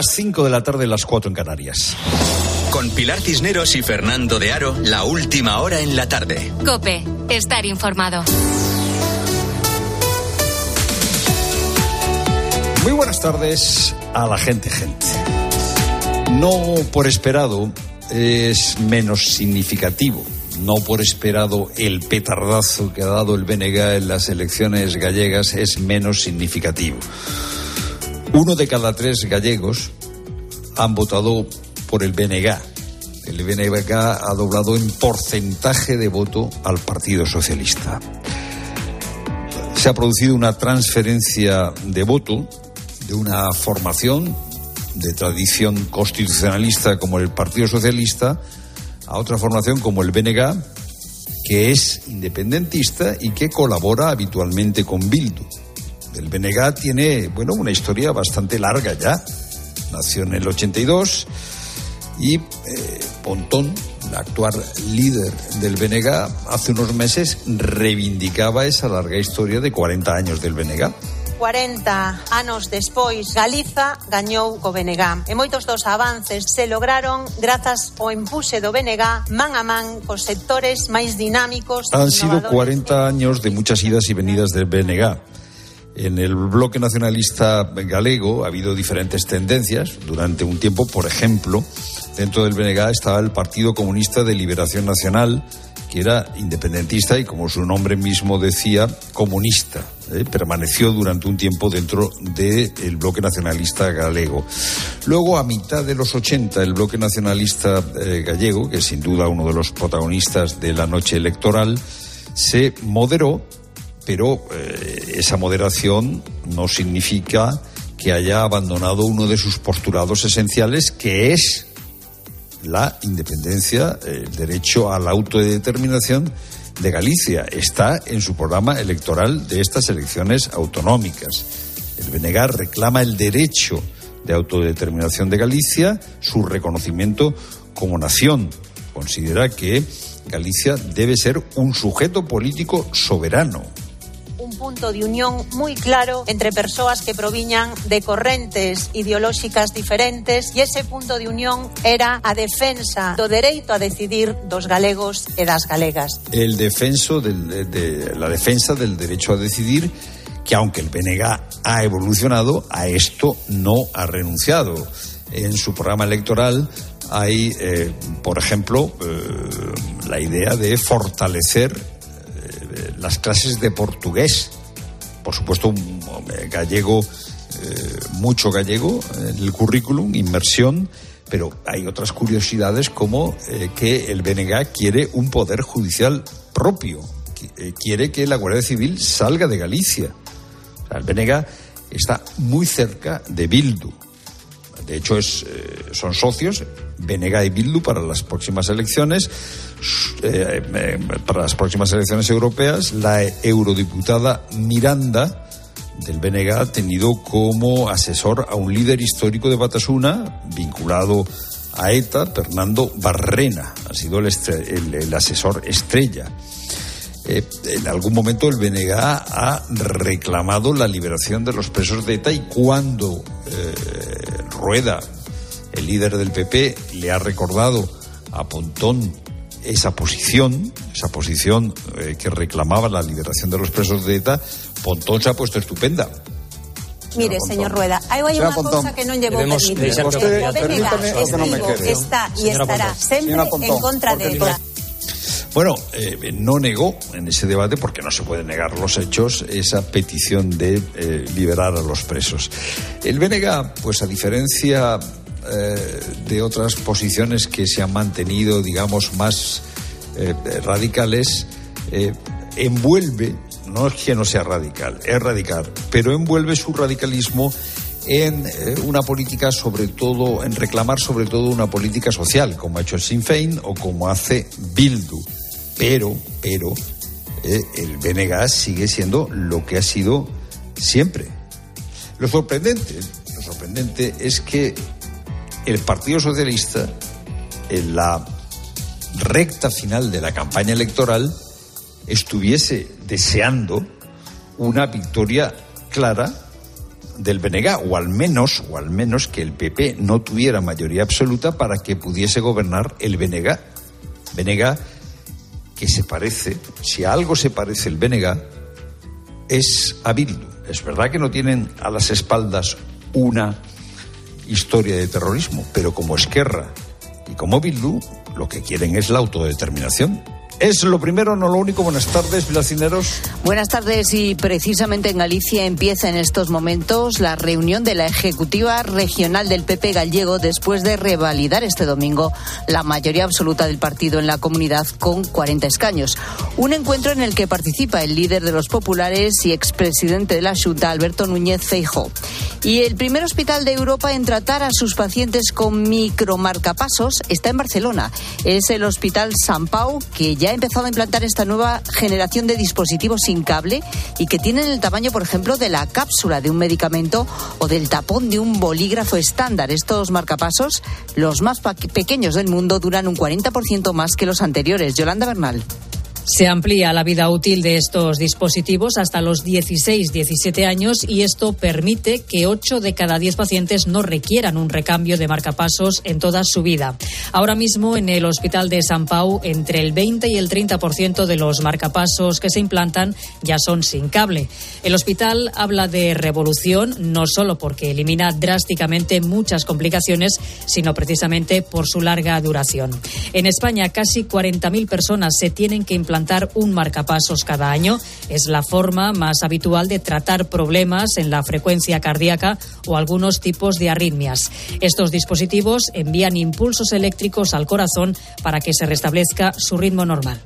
Las 5 de la tarde, las 4 en Canarias. Con Pilar Cisneros y Fernando de Aro, la última hora en la tarde. Cope, estar informado. Muy buenas tardes a la gente, gente. No por esperado es menos significativo. No por esperado el petardazo que ha dado el BNG en las elecciones gallegas es menos significativo. Uno de cada tres gallegos han votado por el BNG. El BNG ha doblado en porcentaje de voto al Partido Socialista. Se ha producido una transferencia de voto de una formación de tradición constitucionalista como el Partido Socialista a otra formación como el BNG, que es independentista y que colabora habitualmente con Bildu. El BNG tiene, bueno, una historia bastante larga ya. Nació en el 82 y eh, Pontón, el actual líder del BNG, hace unos meses reivindicaba esa larga historia de 40 años del BNG. 40 anos despois, Galiza gañou co BNG. E moitos dos avances se lograron grazas ao empuxe do BNG man a man cos sectores máis dinámicos. Han sido 40 años de muchas idas y venidas del BNG. En el bloque nacionalista galego ha habido diferentes tendencias. Durante un tiempo, por ejemplo, dentro del BNG estaba el Partido Comunista de Liberación Nacional, que era independentista y, como su nombre mismo decía, comunista. ¿eh? Permaneció durante un tiempo dentro del bloque nacionalista galego. Luego, a mitad de los 80, el bloque nacionalista eh, gallego, que es sin duda uno de los protagonistas de la noche electoral, se moderó pero eh, esa moderación no significa que haya abandonado uno de sus postulados esenciales, que es la independencia, el derecho a la autodeterminación de Galicia. Está en su programa electoral de estas elecciones autonómicas. El BNG reclama el derecho de autodeterminación de Galicia, su reconocimiento como nación. Considera que Galicia debe ser un sujeto político soberano, punto de unión moi claro entre persoas que proviñan de correntes ideolóxicas diferentes e ese punto de unión era a defensa do dereito a decidir dos galegos e das galegas. El defenso del, de, la defensa del derecho a decidir que aunque el BNG ha evolucionado, a esto no ha renunciado. En su programa electoral hay, eh, por ejemplo, eh, la idea de fortalecer las clases de portugués. Por supuesto, un gallego, eh, mucho gallego en el currículum, inmersión, pero hay otras curiosidades como eh, que el BNG quiere un poder judicial propio, eh, quiere que la Guardia Civil salga de Galicia. el BNG está muy cerca de Bildu. De hecho, es, son socios, BNG y Bildu, para las próximas elecciones eh, eh, para las próximas elecciones europeas, la eurodiputada Miranda del BNG ha tenido como asesor a un líder histórico de Batasuna vinculado a ETA, Fernando Barrena. Ha sido el, asesor estrella. Eh, en algún momento el BNG ha reclamado la liberación de los presos de ETA y cuando Rueda, el líder del PP, le ha recordado a Pontón esa posición, esa posición eh, que reclamaba la liberación de los presos de ETA, Pontón se ha puesto estupenda. Mire, señor Rueda, hay unha cousa que non llevou permitido. Estivo, está e estará sempre en contra de ETA. Bueno, eh, no negó en ese debate, porque no se pueden negar los hechos, esa petición de eh, liberar a los presos. El BNG, pues a diferencia eh, de otras posiciones que se han mantenido, digamos, más radicales, envuelve, no es que no sea radical, es radical, pero envuelve su radicalismo en una política sobre todo, en reclamar sobre todo una política social, como ha hecho el Sinn Féin o como hace Bildu. Pero, pero, el BNG sigue siendo lo que ha sido siempre. Lo sorprendente, lo sorprendente es que el Partido Socialista, en la recta final de la campaña electoral, estuviese deseando una victoria clara del BNG, o al menos, o al menos que el PP no tuviera mayoría absoluta para que pudiese gobernar el BNG. BNG que se parece, si a algo se parece el BNG, es a Bildu. Es verdad que no tienen a las espaldas una historia de terrorismo, pero como Esquerra y como Bildu, lo que quieren es la autodeterminación. Es lo primero, no lo único. Buenas tardes, Vilacineros. Buenas tardes y precisamente en Galicia empieza en estos momentos la reunión de la Ejecutiva Regional del PP gallego después de revalidar este domingo la mayoría absoluta del partido en la comunidad con 40 escaños. Un encuentro en el que participa el líder de los populares y expresidente de la Junta, Alberto Núñez Feijóo. Y el primer hospital de Europa en tratar a sus pacientes con micromarcapasos está en Barcelona. Es el Hospital San Pau que ya ha empezado a implantar esta nueva generación de dispositivos sin cable y que tienen el tamaño, por ejemplo, de la cápsula de un medicamento o del tapón de un bolígrafo estándar. Estos marcapasos, los más pequeños del mundo, duran un 40% más que los anteriores. Yolanda Bernal. Se amplía la vida útil de estos dispositivos hasta los 16-17 años y esto permite que 8 de cada 10 pacientes no requieran un recambio de marcapasos en toda su vida. Ahora mismo en el Hospital de San Pau, entre el 20 y el 30% de los marcapasos que se implantan ya son sin cable. El hospital habla de revolución no solo porque elimina drásticamente muchas complicaciones, sino precisamente por su larga duración. En España, casi 40.000 personas se tienen que implantar un marcapasos cada año. Es la forma más habitual de tratar problemas en la frecuencia cardíaca o algunos tipos de arritmias. Estos dispositivos envían impulsos eléctricos al corazón para que se restablezca su ritmo normal.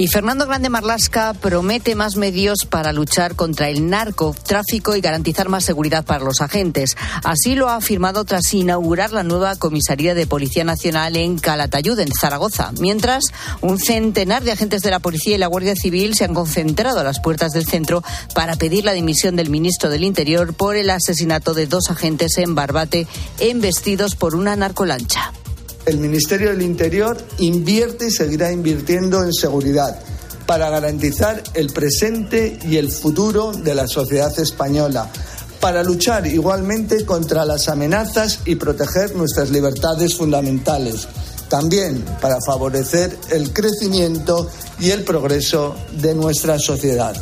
Y Fernando Grande Marlasca promete más medios para luchar contra el narcotráfico y garantizar más seguridad para los agentes. Así lo ha afirmado tras inaugurar la nueva comisaría de Policía Nacional en Calatayud, en Zaragoza. Mientras, un centenar de agentes de la Policía y la Guardia Civil se han concentrado a las puertas del centro para pedir la dimisión del ministro del Interior por el asesinato de dos agentes en Barbate, embestidos por una narcolancha. El Ministerio del Interior invierte y seguirá invirtiendo en seguridad para garantizar el presente y el futuro de la sociedad española, para luchar igualmente contra las amenazas y proteger nuestras libertades fundamentales, también para favorecer el crecimiento y el progreso de nuestra sociedad.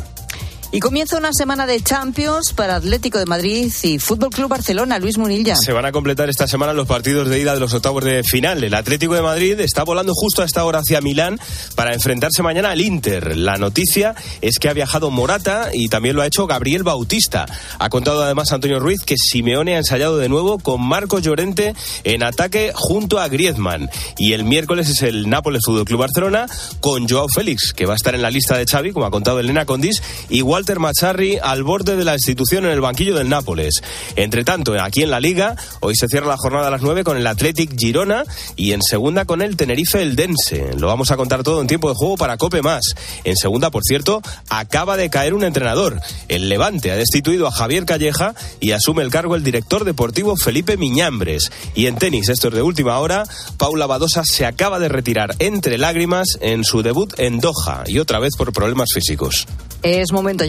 Y comienza una semana de Champions para Atlético de Madrid y Fútbol Club Barcelona. Luis Munilla. Se van a completar esta semana los partidos de ida de los octavos de final. El Atlético de Madrid está volando justo a esta hora hacia Milán para enfrentarse mañana al Inter. La noticia es que ha viajado Morata y también lo ha hecho Gabriel Bautista. Ha contado además Antonio Ruiz que Simeone ha ensayado de nuevo con Marco Llorente en ataque junto a Griezmann. Y el miércoles es el Nápoles Fútbol Club Barcelona con Joao Félix, que va a estar en la lista de Xavi, como ha contado Elena Condis, igual Walter Macharri al borde de la institución en el banquillo del Nápoles. Entre tanto, aquí en la Liga, hoy se cierra la jornada a las 9 con el Athletic Girona y en segunda con el Tenerife Eldense. Lo vamos a contar todo en tiempo de juego para Cope Más. En segunda, por cierto, acaba de caer un entrenador. El Levante ha destituido a Javier Calleja y asume el cargo el director deportivo Felipe Miñambres. Y en tenis, esto es de última hora, Paula Badosa se acaba de retirar entre lágrimas en su debut en Doha y otra vez por problemas físicos. Es momento ya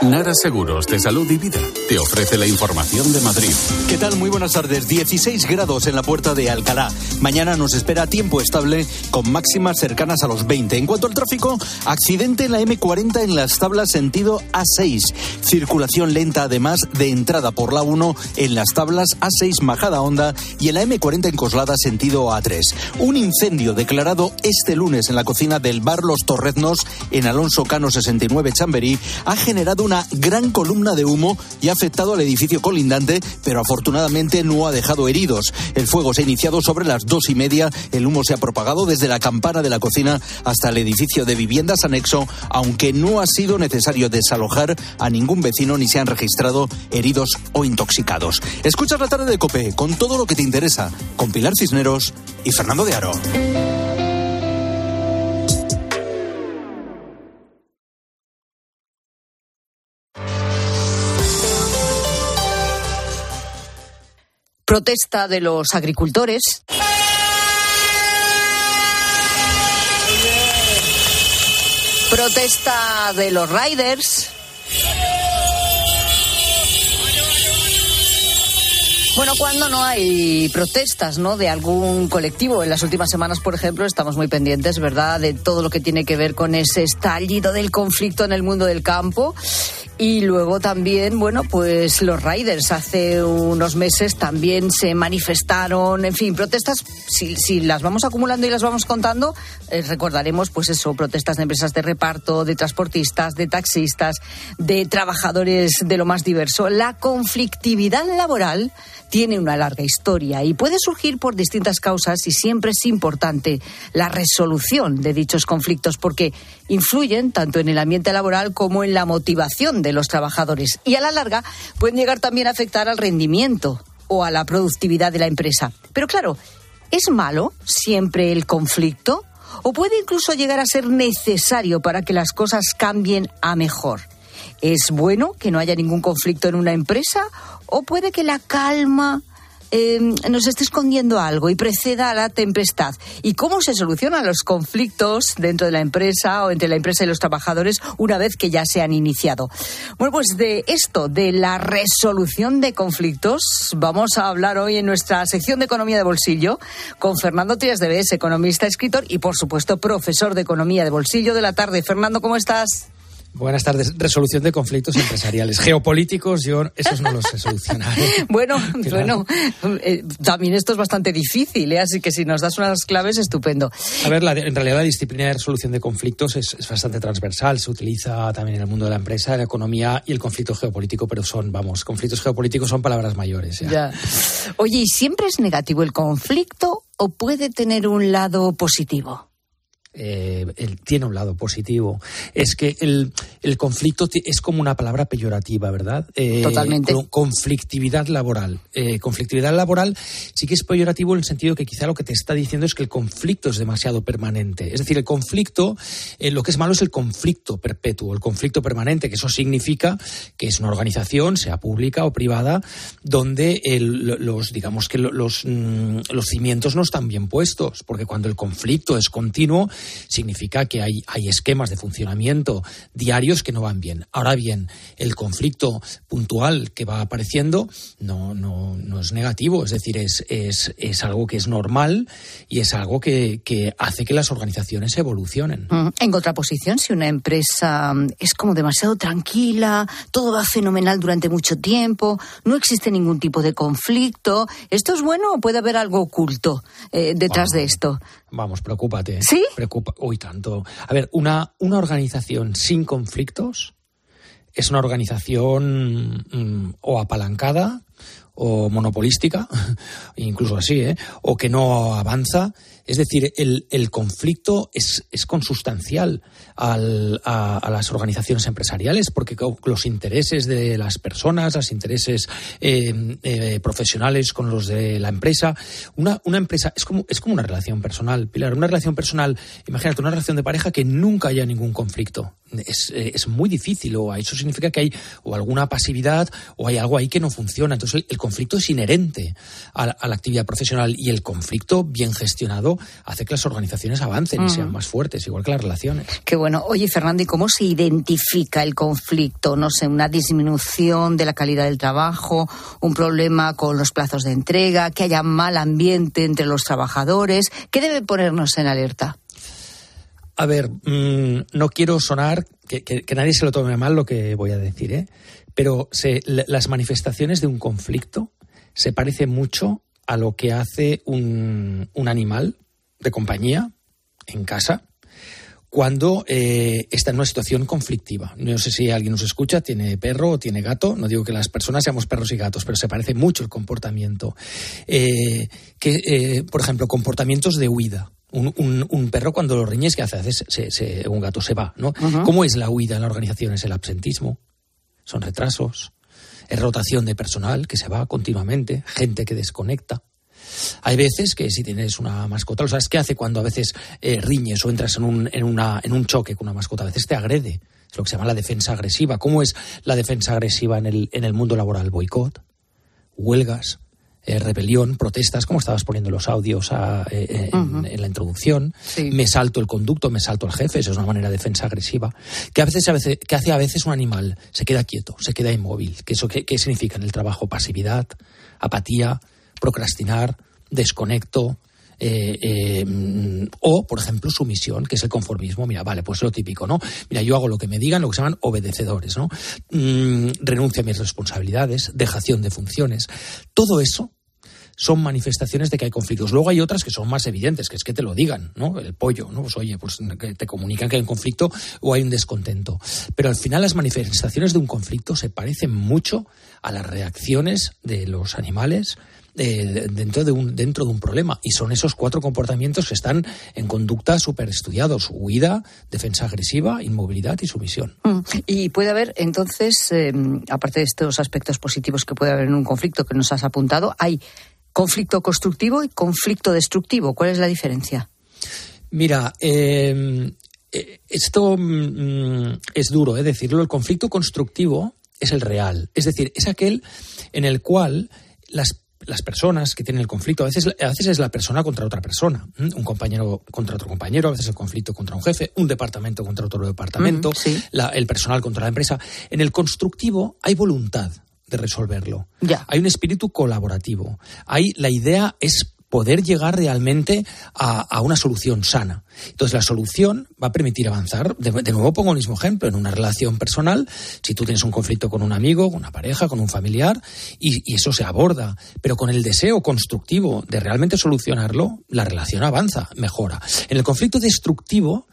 Nara Seguros de Salud y Vida te ofrece la información de Madrid. ¿Qué tal? Muy buenas tardes. 16 grados en la puerta de Alcalá. Mañana nos espera tiempo estable con máximas cercanas a los 20. En cuanto al tráfico, accidente en la M40 en las tablas sentido A6. Circulación lenta además de entrada por la 1 en las tablas A6 Majada Honda y en la M40 en Coslada sentido A3. Un incendio declarado este lunes en la cocina del bar Los Torreznos en Alonso Cano 69 Chamberí ha generado una gran columna de humo y ha afectado al edificio colindante, pero afortunadamente no ha dejado heridos. El fuego se ha iniciado sobre las dos y media. El humo se ha propagado desde la campana de la cocina hasta el edificio de viviendas anexo, aunque no ha sido necesario desalojar a ningún vecino ni se han registrado heridos o intoxicados. Escuchas la tarde de Cope con todo lo que te interesa, con Pilar Cisneros y Fernando de Aro. Protesta de los agricultores. Protesta de los riders. Bueno, cuando no hay protestas, ¿no? De algún colectivo. En las últimas semanas, por ejemplo, estamos muy pendientes, ¿verdad? De todo lo que tiene que ver con ese estallido del conflicto en el mundo del campo. Y luego también, bueno, pues los riders hace unos meses también se manifestaron, en fin, protestas, si, si las vamos acumulando y las vamos contando, eh, recordaremos pues eso, protestas de empresas de reparto, de transportistas, de taxistas, de trabajadores de lo más diverso. La conflictividad laboral tiene una larga historia y puede surgir por distintas causas y siempre es importante la resolución de dichos conflictos porque influyen tanto en el ambiente laboral como en la motivación de los trabajadores y a la larga pueden llegar también a afectar al rendimiento o a la productividad de la empresa. Pero claro, ¿es malo siempre el conflicto? ¿O puede incluso llegar a ser necesario para que las cosas cambien a mejor? ¿Es bueno que no haya ningún conflicto en una empresa o puede que la calma eh, nos esté escondiendo algo y preceda a la tempestad. ¿Y cómo se solucionan los conflictos dentro de la empresa o entre la empresa y los trabajadores una vez que ya se han iniciado? Bueno, pues de esto, de la resolución de conflictos, vamos a hablar hoy en nuestra sección de Economía de Bolsillo con Fernando Trias de Bes, economista, escritor y, por supuesto, profesor de Economía de Bolsillo de la tarde. Fernando, ¿cómo estás? Buenas tardes. Resolución de conflictos empresariales. Geopolíticos, yo esos no los sé solucionar. bueno, bueno, eh, también esto es bastante difícil, ¿eh? así que si nos das unas claves, estupendo. A ver, en realidad la disciplina de resolución de conflictos es, bastante transversal. Se utiliza también en el mundo de la empresa, de la economía y el conflicto geopolítico, pero son, vamos, conflictos geopolíticos son palabras mayores. ya. Oye, ¿y siempre es negativo el conflicto o puede tener un lado positivo? Eh, tiene un lado positivo. Es que el, el, conflicto es como una palabra peyorativa, ¿verdad? Eh, Totalmente. conflictividad laboral. Eh, conflictividad laboral sí que es peyorativo en el sentido que quizá lo que te está diciendo es que el conflicto es demasiado permanente. Es decir, el conflicto, lo que es malo es el conflicto perpetuo, el conflicto permanente, que eso significa que es una organización, sea pública o privada, donde los, digamos que los, mm, los cimientos no están bien puestos, porque cuando el conflicto es continuo, significa que hay, hay esquemas de funcionamiento diarios que no van bien. Ahora bien, el conflicto puntual que va apareciendo no, no, no es negativo, es decir, es, es, es, algo que es normal y es algo que, que hace que las organizaciones evolucionen. Mm, en contraposición, si una empresa mm, es como demasiado tranquila, todo va fenomenal durante mucho tiempo, no existe ningún tipo de conflicto, ¿esto es bueno o puede haber algo oculto eh, detrás de esto? Vamos, preocúpate. ¿Sí? Preocupa, uy, tanto. A ver, una, una organización sin conflictos es una organización mm, o apalancada o monopolística, incluso así, ¿eh? o que no avanza. Es decir, el, conflicto es, es consustancial al, a, las organizaciones empresariales, porque los intereses de las personas, los intereses eh, eh, profesionales con los de la empresa, una, una empresa es como, es como una relación personal, Pilar, una relación personal, imagínate una relación de pareja que nunca haya ningún conflicto. Es, eh, es muy difícil, o eso significa que hay o alguna pasividad o hay algo ahí que no funciona. Entonces, el, conflicto es inherente a, la actividad profesional y el conflicto bien gestionado hace que las organizaciones avancen uh -huh. y sean más fuertes, igual que las relaciones. Qué bueno. Oye, Fernando, ¿y cómo se identifica el conflicto? No sé, una disminución de la calidad del trabajo, un problema con los plazos de entrega, que haya mal ambiente entre los trabajadores. ¿Qué debe ponernos en alerta? A ver, mmm, no quiero sonar, que, que, que, nadie se lo tome mal lo que voy a decir, ¿eh? pero se, las manifestaciones de un conflicto se parecen mucho a lo que hace un, un animal de compañía en casa cuando eh, está en una situación conflictiva. No sé si alguien nos escucha, tiene perro o tiene gato. No digo que las personas seamos perros y gatos, pero se parece mucho el comportamiento. Eh, que, eh, por ejemplo, comportamientos de huida. Un, un, un, perro cuando lo riñes, ¿qué hace? se, se, un gato se va, ¿no? Uh -huh. ¿Cómo es la huida en la organización? Es el absentismo, son retrasos, es rotación de personal que se va continuamente, gente que desconecta. Hay veces que si tienes una mascota, ¿lo sabes qué hace cuando a veces eh, riñes o entras en un, en, una, en un choque con una mascota? A veces te agrede. Es lo que se llama la defensa agresiva. ¿Cómo es la defensa agresiva en el, en el mundo laboral? Boicot, huelgas, eh, rebelión, protestas, como estabas poniendo los audios eh, en, la introducción. Me salto el conducto, me salto al jefe, eso es una manera de defensa agresiva. Que, a veces, a veces, que hace a veces un animal, se queda quieto, se queda inmóvil. ¿Qué, eso, qué, qué significa en el trabajo? Pasividad, apatía, procrastinar, desconecto, eh, eh, o, por ejemplo, sumisión, que es el conformismo. Mira, vale, pues lo típico, ¿no? Mira, yo hago lo que me digan, lo que se llaman obedecedores, ¿no? Mm, renuncio a mis responsabilidades, dejación de funciones. Todo eso son manifestaciones de que hay conflictos. Luego hay otras que son más evidentes, que es que te lo digan, ¿no? El pollo, ¿no? Pues oye, pues te comunican que hay un conflicto o hay un descontento. Pero al final las manifestaciones de un conflicto se parecen mucho a las reacciones de los animales dentro, de un, dentro de un problema. Y son esos cuatro comportamientos que están en conducta súper estudiados. Huida, defensa agresiva, inmovilidad y sumisión. Mm. Y puede haber, entonces, em, aparte de estos aspectos positivos que puede haber en un conflicto que nos has apuntado, hay conflicto constructivo y conflicto destructivo. ¿Cuál es la diferencia? Mira, em, eh, esto mm, es duro ¿eh? decirlo. El conflicto constructivo es el real. Es decir, es aquel en el cual las las personas que tienen el conflicto, a veces, a veces es la persona contra otra persona, un compañero contra otro compañero, a veces el conflicto contra un jefe, un departamento contra otro departamento, el personal contra la empresa. En el constructivo hay voluntad de resolverlo. Hay un espíritu colaborativo. Hay, la idea es poder llegar realmente a, una solución sana. Entonces, la solución va a permitir avanzar. De, nuevo pongo el mismo ejemplo, en una relación personal, si tú tienes un conflicto con un amigo, con una pareja, con un familiar, y, y eso se aborda, pero con el deseo constructivo de realmente solucionarlo, la relación avanza, mejora. En el conflicto destructivo,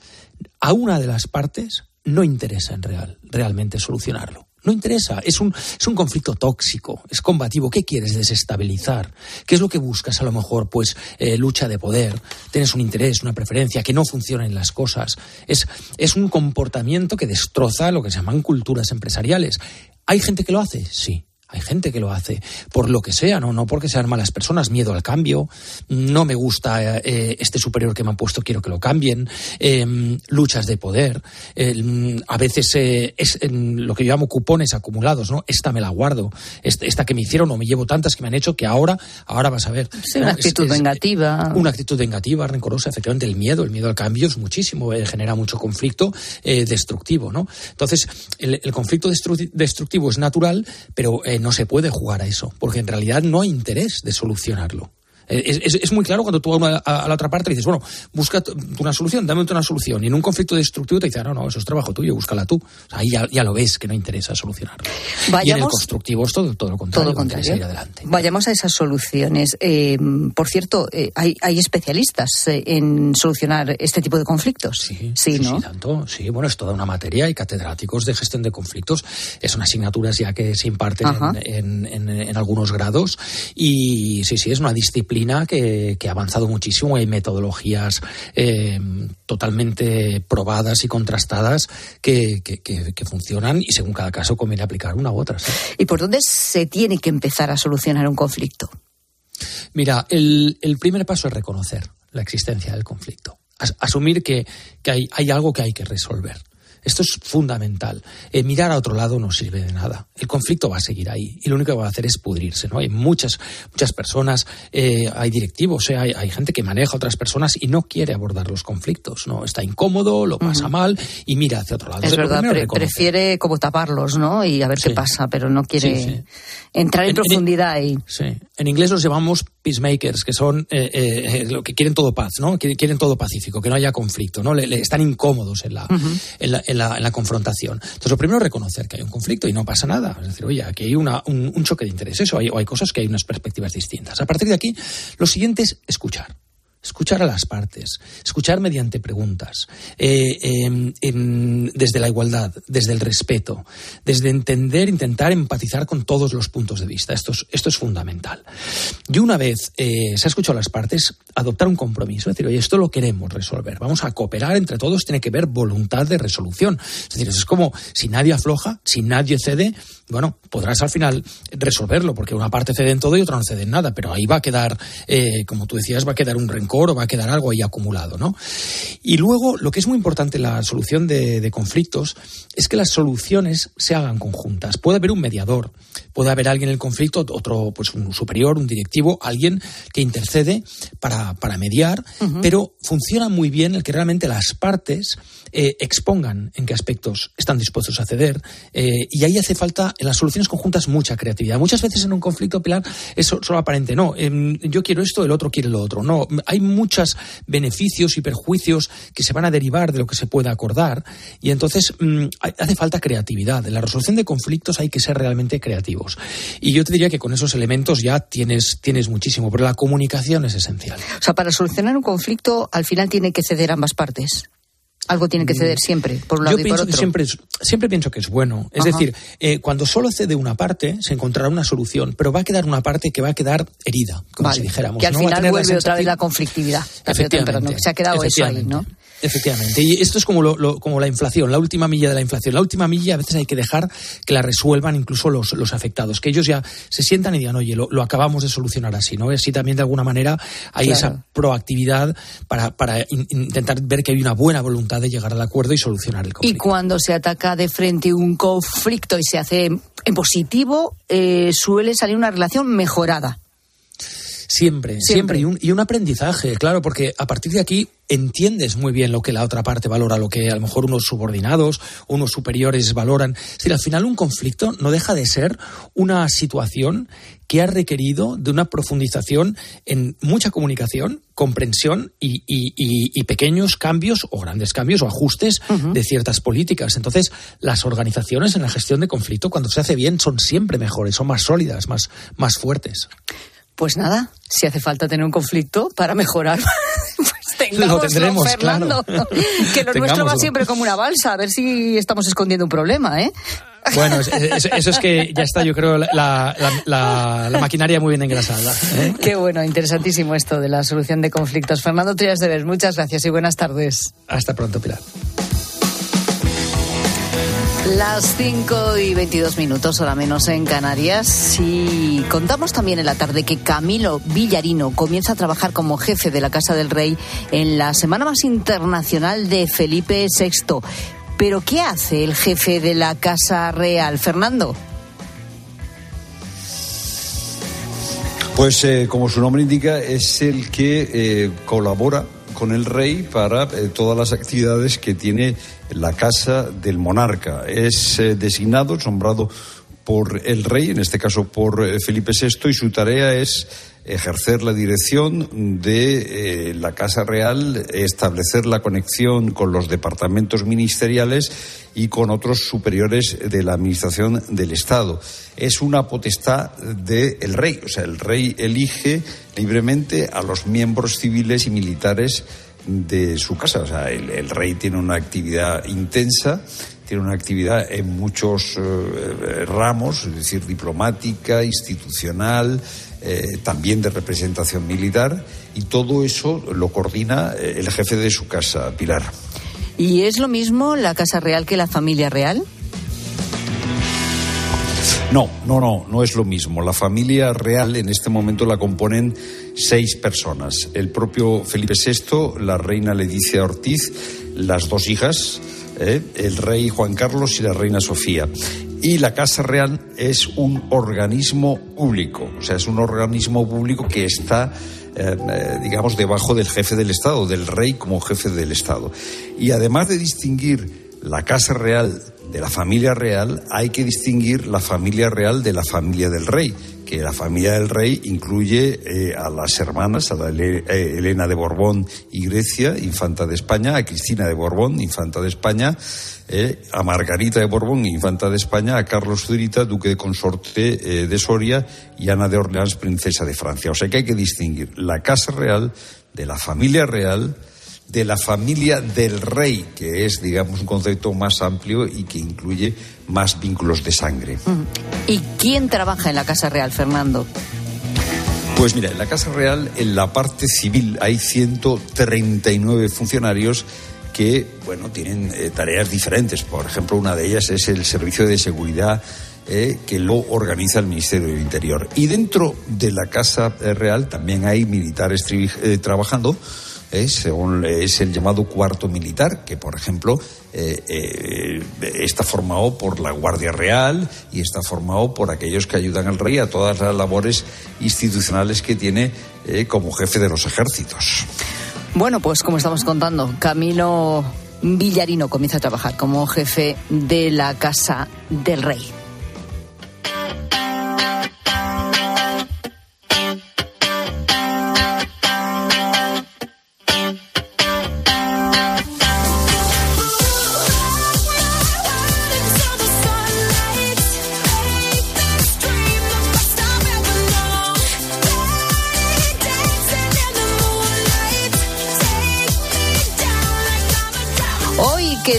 a una de las partes no interesa en real, realmente solucionarlo. No interesa, es un, es un conflicto tóxico, es combativo. ¿Qué quieres? Desestabilizar. ¿Qué es lo que buscas? A lo mejor, pues, eh, lucha de poder, tienes un interés, una preferencia, que no funcionen las cosas. Es, es un comportamiento que destroza lo que se llaman culturas empresariales. ¿Hay gente que lo hace? Sí. Hay gente que lo hace por lo que sea, no, no porque sean malas personas, miedo al cambio, no me gusta eh, este superior que me han puesto, quiero que lo cambien, em, luchas de poder, a veces eh, es lo que yo llamo cupones acumulados, ¿no? Esta me la guardo, esta, que me hicieron o me llevo tantas que me han hecho que ahora, ahora vas a ver. una actitud vengativa. Una actitud vengativa, rencorosa, efectivamente el miedo, el miedo al cambio es muchísimo, eh, genera mucho conflicto destructivo, ¿no? Entonces, el, conflicto destructivo es natural, pero no se puede jugar a eso, porque en realidad no hay interés de solucionarlo. Eh, es, muy claro cuando tú a, a, la otra parte le dices, bueno, busca una solución, dame una solución. Y en un conflicto destructivo te dice, ah, no, no, eso es trabajo tuyo, búscala tú. ahí ya, lo ves que no interesa solucionarlo. y en el constructivo es todo, todo lo contrario. Todo contrario. adelante. Vayamos a esas soluciones. Eh, por cierto, eh, hay, hay, especialistas en solucionar este tipo de conflictos. Sí, sí, ¿no? sí, tanto. Sí, bueno, es toda una materia. Hay catedráticos de gestión de conflictos. Es una asignatura ya que se imparten en, en, en algunos grados. Y sí, sí, es una disciplina que, ha avanzado muchísimo. Hay metodologías eh, totalmente probadas y contrastadas que, funcionan y según cada caso conviene aplicar una u otra. ¿Y por dónde se tiene que empezar a solucionar un conflicto? Mira, el, primer paso es reconocer la existencia del conflicto. asumir que, hay, hay algo que hay que resolver. Esto es fundamental. Eh, mirar a otro lado no sirve de nada. El conflicto va a seguir ahí y lo único que va a hacer es pudrirse. ¿no? Hay muchas, muchas personas, eh, hay directivos, eh, hay, gente que maneja a otras personas y no quiere abordar los conflictos. ¿no? Está incómodo, lo pasa mal y mira hacia otro lado. Es verdad, prefiere como taparlos ¿no? y a ver qué pasa, pero no quiere entrar en, profundidad ahí. Sí. En inglés los llamamos peacemakers, que son lo que quieren todo paz, ¿no? quieren todo pacífico, que no haya conflicto. ¿no? Le, están incómodos en la, en la en la, confrontación. Entonces, lo primero es reconocer que hay un conflicto y no pasa nada. Es decir, oye, aquí hay una, un, choque de intereses o hay, o hay cosas que hay unas perspectivas distintas. A partir de aquí, lo siguiente es escuchar escuchar a las partes, escuchar mediante preguntas, eh, em, desde la igualdad, desde el respeto, desde entender, intentar empatizar con todos los puntos de vista. Esto es, esto es fundamental. Y una vez eh, se ha escuchado a las partes, adoptar un compromiso, es decir, oye, esto lo queremos resolver, vamos a cooperar entre todos, tiene que haber voluntad de resolución. Es decir, es como si nadie afloja, si nadie cede, bueno, podrás al final resolverlo, porque una parte cede en todo y otra no cede en nada, pero ahí va a quedar, eh, como tú decías, va a quedar un rencor rencor o va a quedar algo ahí acumulado, ¿no? Y luego, lo que es muy importante en la solución de, de conflictos es que las soluciones se hagan conjuntas. Puede haber un mediador, puede haber alguien en el conflicto, otro, pues un superior, un directivo, alguien que intercede para, para mediar, pero funciona muy bien el que realmente las partes eh, expongan en qué aspectos están dispuestos a ceder. eh, y ahí hace falta en las soluciones conjuntas mucha creatividad. Muchas veces en un conflicto, Pilar, eso solo aparente. No, em, yo quiero esto, el otro quiere lo otro. No, hay muchos beneficios y perjuicios que se van a derivar de lo que se pueda acordar. Y entonces mm, hace falta creatividad. En la resolución de conflictos hay que ser realmente creativos. Y yo te diría que con esos elementos ya tienes, tienes muchísimo, pero la comunicación es esencial. O sea, para solucionar un conflicto, al final tiene que ceder ambas partes. Algo tiene que ceder siempre, por un lado Mm. Yo y por pienso otro. que siempre, siempre pienso que es bueno. Es Ajá. decir, eh, cuando solo cede una parte, se encontrará una solución, pero va a quedar una parte que va a quedar herida, como Vale, si dijéramos. que al final vuelve otra vez la conflictividad. o temprano, que se ha quedado eso ahí, ¿no? Efectivamente. Y esto es como, lo- lo- como la inflación, la última milla de la inflación. La última milla a veces hay que dejar que la resuelvan incluso los, los afectados, que ellos ya se sientan y digan, oye, lo, lo acabamos de solucionar así, ¿no? Y así también de alguna manera hay Claro. esa proactividad para, para in- intentar ver que hay una buena voluntad de llegar al acuerdo y solucionar el Y conflicto. cuando se ataca de frente un conflicto y se hace en positivo, eh, suele salir una relación mejorada. Siempre, siempre, Y, un, y un aprendizaje, claro, porque a partir de aquí entiendes muy bien lo que la otra parte valora, lo que a lo mejor unos subordinados, unos superiores valoran. Es decir, al final un conflicto no deja de ser una situación que ha requerido de una profundización en mucha comunicación, comprensión y, y- y- y pequeños cambios o grandes cambios o ajustes de ciertas políticas. Entonces, las organizaciones en la gestión de conflicto, cuando se hace bien, son siempre mejores, son más sólidas, más, más fuertes. Pues nada, si hace falta tener un conflicto para mejorar, pues tengámoslo, tendremos, Fernando. claro. Que lo nuestro va siempre como una balsa, a ver si estamos escondiendo un problema, ¿eh? Bueno, es- es- eso es que ya está, yo creo, la, la- la- la maquinaria muy bien engrasada. ¿eh? Qué bueno, interesantísimo esto de la solución de conflictos. Fernando Trias de Ver, muchas gracias y buenas tardes. Hasta pronto, Pilar. Las 5 y 22 minutos, hora menos en Canarias. Y contamos también en la tarde que Camilo Villarino comienza a trabajar como jefe de la Casa del Rey en la semana más internacional de Felipe VI. Pero, ¿qué hace el jefe de la Casa Real, Fernando? Pues eh, como su nombre indica, es el que eh, colabora con el rey para eh, todas las actividades que tiene la casa del monarca. Es eh, designado, nombrado por el rey, en este caso por eh, Felipe VI, y su tarea es ejercer la dirección de eh, la Casa Real, establecer la conexión con los departamentos ministeriales y con otros superiores de la Administración del Estado. Es una potestad del rey, o sea, el rey elige libremente a los miembros civiles y militares de su casa. O sea, el, el rey tiene una actividad intensa, tiene una actividad en muchos eh, ramos, es decir, diplomática, institucional, eh, también de representación militar, y todo eso lo coordina eh, el jefe de su casa, Pilar. ¿Y es lo mismo la Casa Real que la familia real? No, no, no, no es lo mismo. La familia real en este momento la componen seis personas. El propio Felipe VI, la reina Leticia Ortiz, las dos hijas, ¿eh? el rey Juan Carlos y la reina Sofía. Y la Casa Real es un organismo público, o sea, es un organismo público que está eh, eh, digamos, debajo del jefe del Estado, del rey como jefe del Estado. Y además de distinguir la Casa Real de la familia real, hay que distinguir la familia real de la familia del rey, que la familia del rey incluye eh, a las hermanas, a la eh, Elena de Borbón y Grecia, infanta de España, a Cristina de Borbón, infanta de España, eh, a Margarita de Borbón, infanta de España, a Carlos Zurita, duque de consorte de Soria, y Ana de Orleans, princesa de Francia. O sea que hay que distinguir la Casa Real de la familia real, de la familia del rey, que es, digamos, un concepto más amplio y que incluye más vínculos de sangre. ¿Y quién trabaja en la Casa Real, Fernando? Pues mira, en la Casa Real, en la parte civil, hay 139 funcionarios que, bueno, tienen eh, tareas diferentes. Por ejemplo, una de ellas es el servicio de seguridad eh, que lo organiza el Ministerio del Interior. Y dentro de la Casa Real también hay militares eh, trabajando, eh, según es el llamado cuarto militar, que por ejemplo está formado por la Guardia Real y está formado por aquellos que ayudan al rey a todas las labores institucionales que tiene como jefe de los ejércitos. Bueno, pues como estamos contando, Camilo Villarino comienza a trabajar como jefe de la Casa del Rey.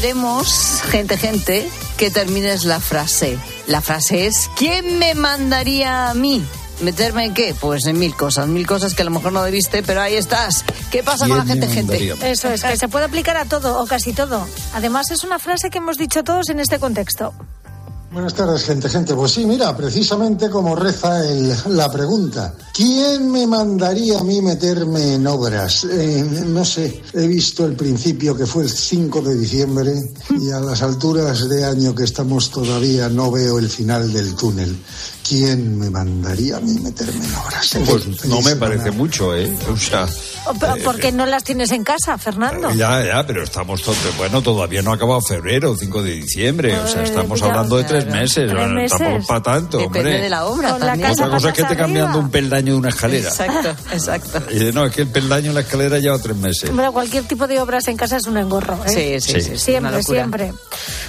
Queremos, gente, gente, que termines la frase. La frase es, ¿quién me mandaría a mí? ¿Meterme en qué? Pues en mil cosas, mil cosas que a lo mejor no debiste, pero ahí estás. ¿Qué pasa con la gente, gente? Eso es, que se puede aplicar a todo o casi todo. Además, es una frase que hemos dicho todos en este contexto. Buenas tardes, gente, gente. Pues sí, mira, precisamente como reza la pregunta. ¿Quién me mandaría a mí meterme en obras? Eh, no sé, he visto el principio que fue el 5 de diciembre y a las alturas de año que estamos todavía no veo el final del túnel. ¿Quién me mandaría a mí meterme en obras? Pues no me parece mucho, ¿eh? O sea... ¿Por qué no las tienes en casa, Fernando? Ya, ya, pero estamos... Bueno, todavía no ha acabado febrero, 5 de diciembre. O sea, estamos hablando de tres meses. Estamos para tanto, Depende de la obra también. Otra cosa es que esté cambiando un peldaño de una escalera. Exacto, exacto. Y no, es que el peldaño en la escalera lleva tres meses. Bueno, cualquier tipo de obras en casa es un engorro, ¿eh? Sí, sí, sí. Siempre, siempre.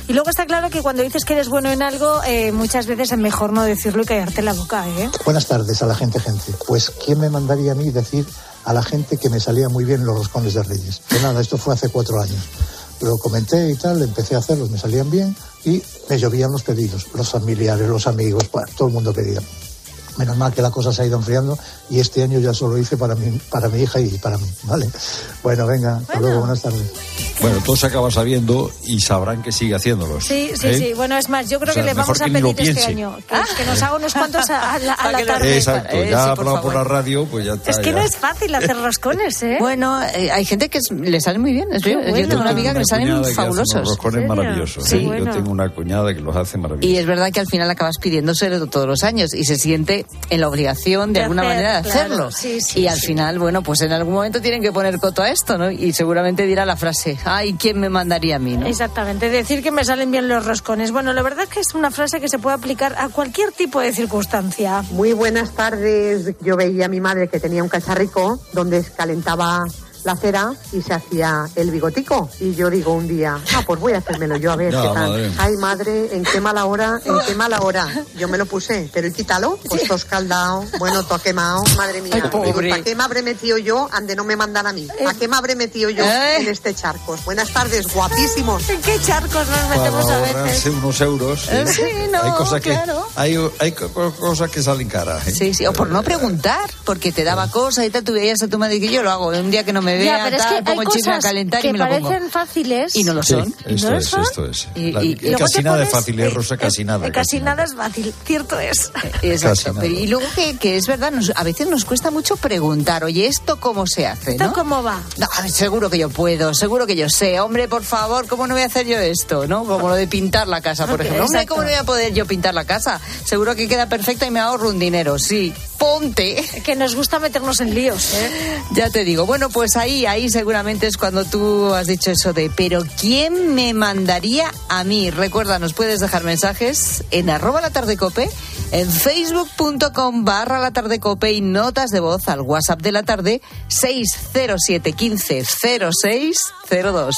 Y luego está claro que cuando dices que eres bueno en algo, eh, muchas veces es mejor no decirlo callarte la boca, ¿eh? Buenas tardes a la gente, gente. Pues, ¿quién me mandaría a mí decir a la gente que me salía muy bien los roscones de Reyes? Pues nada, esto fue hace cuatro años. Lo comenté y tal, empecé a hacerlos, me salían bien y me llovían los pedidos. Los familiares, los amigos, todo el mundo pedía. Menos mal que la cosa se ha ido enfriando y este año ya solo hice para mi, para mi hija y para mí, ¿vale? Bueno, venga, hasta luego, buenas tardes. Bueno, todo se acaba sabiendo y sabrán que sigue haciéndolos. Sí, sí, ¿eh? sí. Bueno, es más, yo creo que le vamos a pedir este año que, nos haga unos cuantos a, la, tarde. Exacto, ya ya hablado por la radio, pues ya está. Es que no es fácil hacer roscones, ¿eh? Bueno, eh, hay gente que le sale muy bien. yo, tengo una amiga que le salen fabulosos. Los roscones maravillosos. ¿eh? Yo tengo una cuñada que los hace maravillosos. Y es verdad que al final acabas pidiéndose todos los años y se siente en la obligación de, alguna manera de hacerlo. y al final, bueno, pues en algún momento tienen que poner coto a esto, ¿no? Y seguramente dirá la frase, ay, ¿quién me mandaría a mí? ¿no? Exactamente, decir que me salen bien los roscones. Bueno, la verdad es que es una frase que se puede aplicar a cualquier tipo de circunstancia. Muy buenas tardes. Yo veía a mi madre que tenía un cacharrico donde calentaba la cera y se hacía el bigotico. Y yo digo un día, ah, pues voy a hacérmelo yo a ver qué tal. Ay, madre, en qué mala hora, en qué mala hora. Yo me lo puse, pero ¿y quítalo? Pues todo escaldado, bueno, todo quemado, madre mía. ¿Para qué me habré metido yo ande no me mandan a mí? ¿A qué me habré metido yo ¿Eh? en este charco? Buenas tardes, guapísimos. ¿En qué charcos nos metemos a veces? unos euros. ¿eh? Sí, no, hay cosas que hay, hay cosas que salen caras. ¿eh? Sí, sí, o por no preguntar, porque te daba cosas y tal, tú veías a tu madre que yo lo hago un día que no me ya, pero es que hay cosas que parecen fáciles y no lo son. esto, es, esto es, y, casi nada es fácil, ¿eh, Rosa? Casi nada. Casi, nada es fácil, cierto es. Exacto. y luego que, es verdad, a veces nos cuesta mucho preguntar, oye, ¿esto cómo se hace? ¿Esto cómo va? No, seguro que yo puedo, seguro que yo sé. Hombre, por favor, ¿cómo no voy a hacer yo esto? ¿No? Como lo de pintar la casa, por ejemplo. Hombre, ¿cómo no voy a poder yo pintar la casa? Seguro que queda perfecta y me ahorro un dinero, sí. Ponte. Que nos gusta meternos en líos, ¿eh? Ya te digo. Bueno, pues ahí, ahí seguramente es cuando tú has dicho eso de, pero ¿quién me mandaría a mí? Recuerda, nos puedes dejar mensajes en arroba la en facebook.com barra la tarde cope y notas de voz al WhatsApp de la tarde 607 15 0602.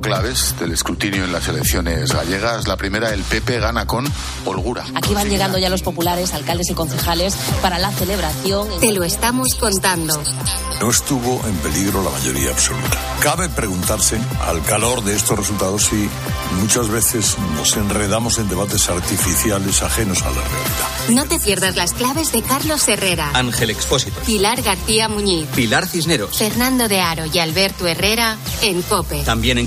Claves del escrutinio en las elecciones gallegas. La primera, el PP gana con holgura. Aquí van llegando ya los populares, alcaldes y concejales para la celebración. Te lo estamos contando. No estuvo en peligro la mayoría absoluta. Cabe preguntarse, al calor de estos resultados, si muchas veces nos enredamos en debates artificiales ajenos a la realidad. No te pierdas las claves de Carlos Herrera, Ángel Expósito. Pilar García Muñiz, Pilar Cisneros. Fernando de Aro y Alberto Herrera en COPE. También en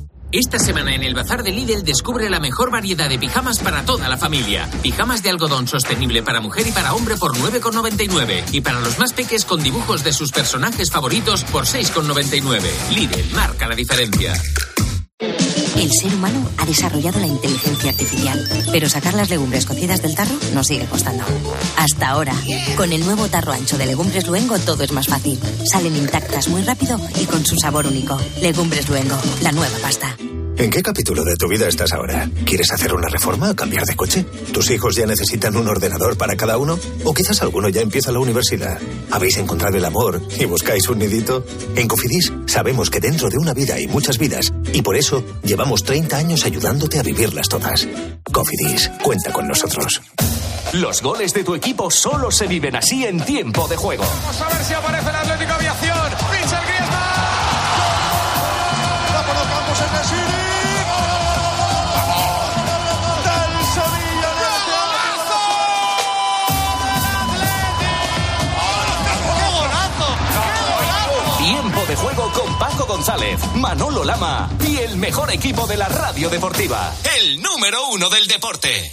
Esta semana en el Bazar de Lidl descubre la mejor variedad de pijamas para toda la familia. Pijamas de algodón sostenible para mujer y para hombre por 9,99. Y para los más peques con dibujos de sus personajes favoritos por 6,99. Lidl marca la diferencia. El ser humano ha desarrollado la inteligencia artificial, pero sacar las legumbres cocidas del tarro nos sigue costando. Hasta ahora, con el nuevo tarro ancho de Legumbres Luengo todo es más fácil. Salen intactas muy rápido y con su sabor único. Legumbres Luengo, la nueva pasta. ¿En qué capítulo de tu vida estás ahora? ¿Quieres hacer una reforma cambiar de coche? ¿Tus hijos ya necesitan un ordenador para cada uno? ¿O quizás alguno ya empieza la universidad? ¿Habéis encontrado el amor y buscáis un nidito? En Cofidis sabemos que dentro de una vida hay muchas vidas y por eso llevamos 30 años ayudándote a vivirlas todas. Cofidis, cuenta con nosotros. Los goles de tu equipo solo se viven así en tiempo de juego. Vamos a ver si aparece el Atlético Aviación. Paco González, Manolo Lama y el mejor equipo de la radio deportiva. El número uno del deporte.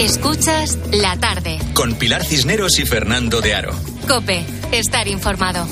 Escuchas la tarde. Con Pilar Cisneros y Fernando de Aro. Cope, estar informado.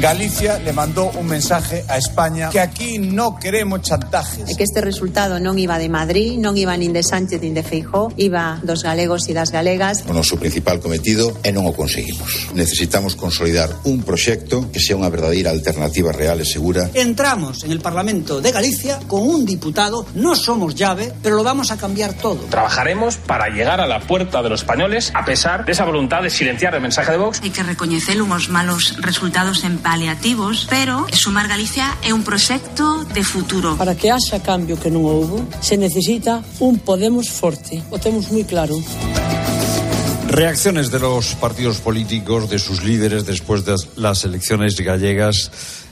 Galicia le mandou un mensaje a España que aquí no queremos chantajes. E que este resultado non iba de Madrid, non iba nin de Sánchez nin de Feijó, iba dos galegos e das galegas. O noso principal cometido e non o conseguimos. Necesitamos consolidar un proxecto que sea unha verdadeira alternativa real e segura. Entramos en el Parlamento de Galicia con un diputado, no somos llave, pero lo vamos a cambiar todo. Trabajaremos para llegar a la puerta de los españoles a pesar de esa voluntad de silenciar el mensaje de Vox. Hai que recoñecer uns malos resultados en paliativos, pero Sumar Galicia é un proxecto de futuro. Para que haxa cambio que non houbo, se necesita un Podemos forte. O temos moi claro. Reacciones de los partidos políticos, de sus líderes después de las elecciones gallegas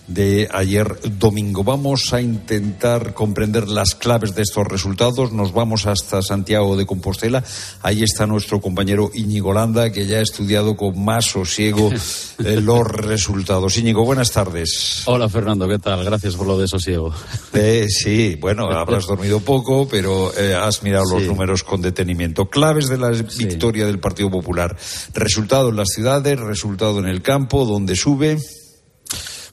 de ayer domingo. Vamos a intentar comprender las claves de estos resultados. Nos vamos hasta Santiago de Compostela. Ahí está nuestro compañero Íñigo Landa, que ya ha estudiado con más sosiego eh, los resultados. Íñigo, buenas tardes. Hola Fernando, ¿qué tal? Gracias por lo de sosiego. Eh, sí, bueno, habrás dormido poco, pero eh, has mirado los números con detenimiento. Claves de la victoria del Partido Popular. Resultado en las ciudades, resultado en el campo, donde sube.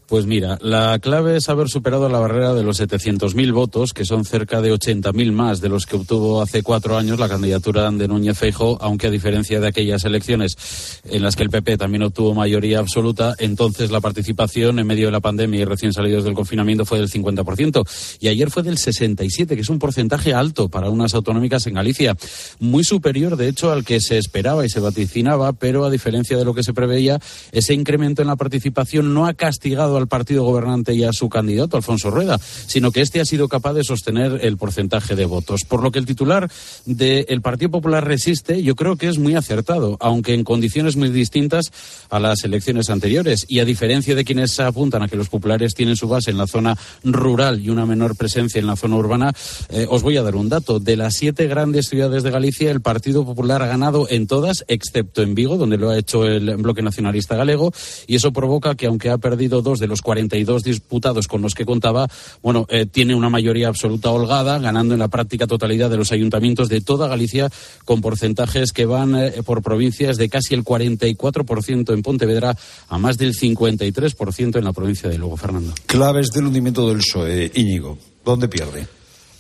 Pues mira, la clave es haber superado la barrera de los 700.000 votos, que son cerca de 80.000 más de los que obtuvo hace cuatro años la candidatura de Núñez Feijo, aunque a diferencia de aquellas elecciones en las que el PP también obtuvo mayoría absoluta, entonces la participación en medio de la pandemia y recién salidos del confinamiento fue del 50%. Y ayer fue del 67%, que es un porcentaje alto para unas autonómicas en Galicia. Muy superior, de hecho, al que se esperaba y se vaticinaba, pero a diferencia de lo que se preveía, ese incremento en la participación no ha castigado al partido gobernante y a su candidato, Alfonso Rueda, sino que este ha sido capaz de sostener el porcentaje de votos. Por lo que el titular del Partido Popular resiste, yo creo que es muy acertado, aunque en condiciones muy distintas a las elecciones anteriores. Y a diferencia de quienes apuntan a que los populares tienen su base en la zona rural y una menor presencia en la zona urbana, eh, os voy a dar un dato. De las siete grandes ciudades de Galicia, el Partido Popular ha ganado en todas, excepto en Vigo, donde lo ha hecho el bloque nacionalista galego, y eso provoca que, aunque ha perdido dos de de los 42 diputados con los que contaba, bueno, eh, tiene una mayoría absoluta holgada, ganando en la práctica totalidad de los ayuntamientos de toda Galicia, con porcentajes que van eh, por provincias de casi el 44% en Pontevedra a más del 53% en la provincia de Lugo, Fernando. Claves del hundimiento del PSOE, Íñigo. ¿Dónde pierde?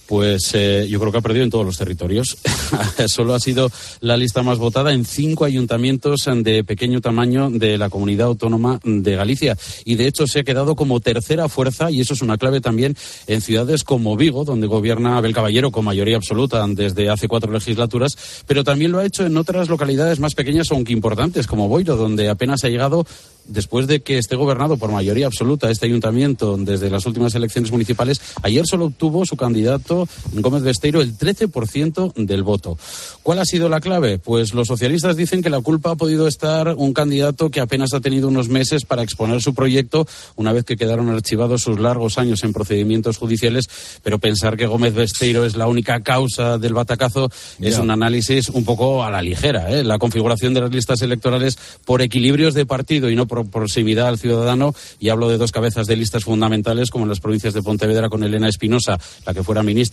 Pues eh, yo creo que ha perdido en todos los territorios. Solo ha sido la lista más votada en cinco ayuntamientos de pequeño tamaño de la comunidad autónoma de Galicia. Y de hecho se ha quedado como tercera fuerza, y eso es una clave también, en ciudades como Vigo, donde gobierna Abel Caballero con mayoría absoluta desde hace cuatro legislaturas, pero también lo ha hecho en otras localidades más pequeñas, aunque importantes, como Boiro, donde apenas ha llegado después de que esté gobernado por mayoría absoluta este ayuntamiento desde las últimas elecciones municipales, ayer solo obtuvo su candidato Gómez Besteiro el 13% del voto. ¿Cuál ha sido la clave? Pues los socialistas dicen que la culpa ha podido estar un candidato que apenas ha tenido unos meses para exponer su proyecto una vez que quedaron archivados sus largos años en procedimientos judiciales, pero pensar que Gómez Besteiro es la única causa del batacazo es un análisis un poco a la ligera. ¿eh? La configuración de las listas electorales por equilibrios de partido y no por proximidad al ciudadano y hablo de dos cabezas de listas fundamentales como en las provincias de Pontevedra con Elena Espinosa, la que fuera ministra,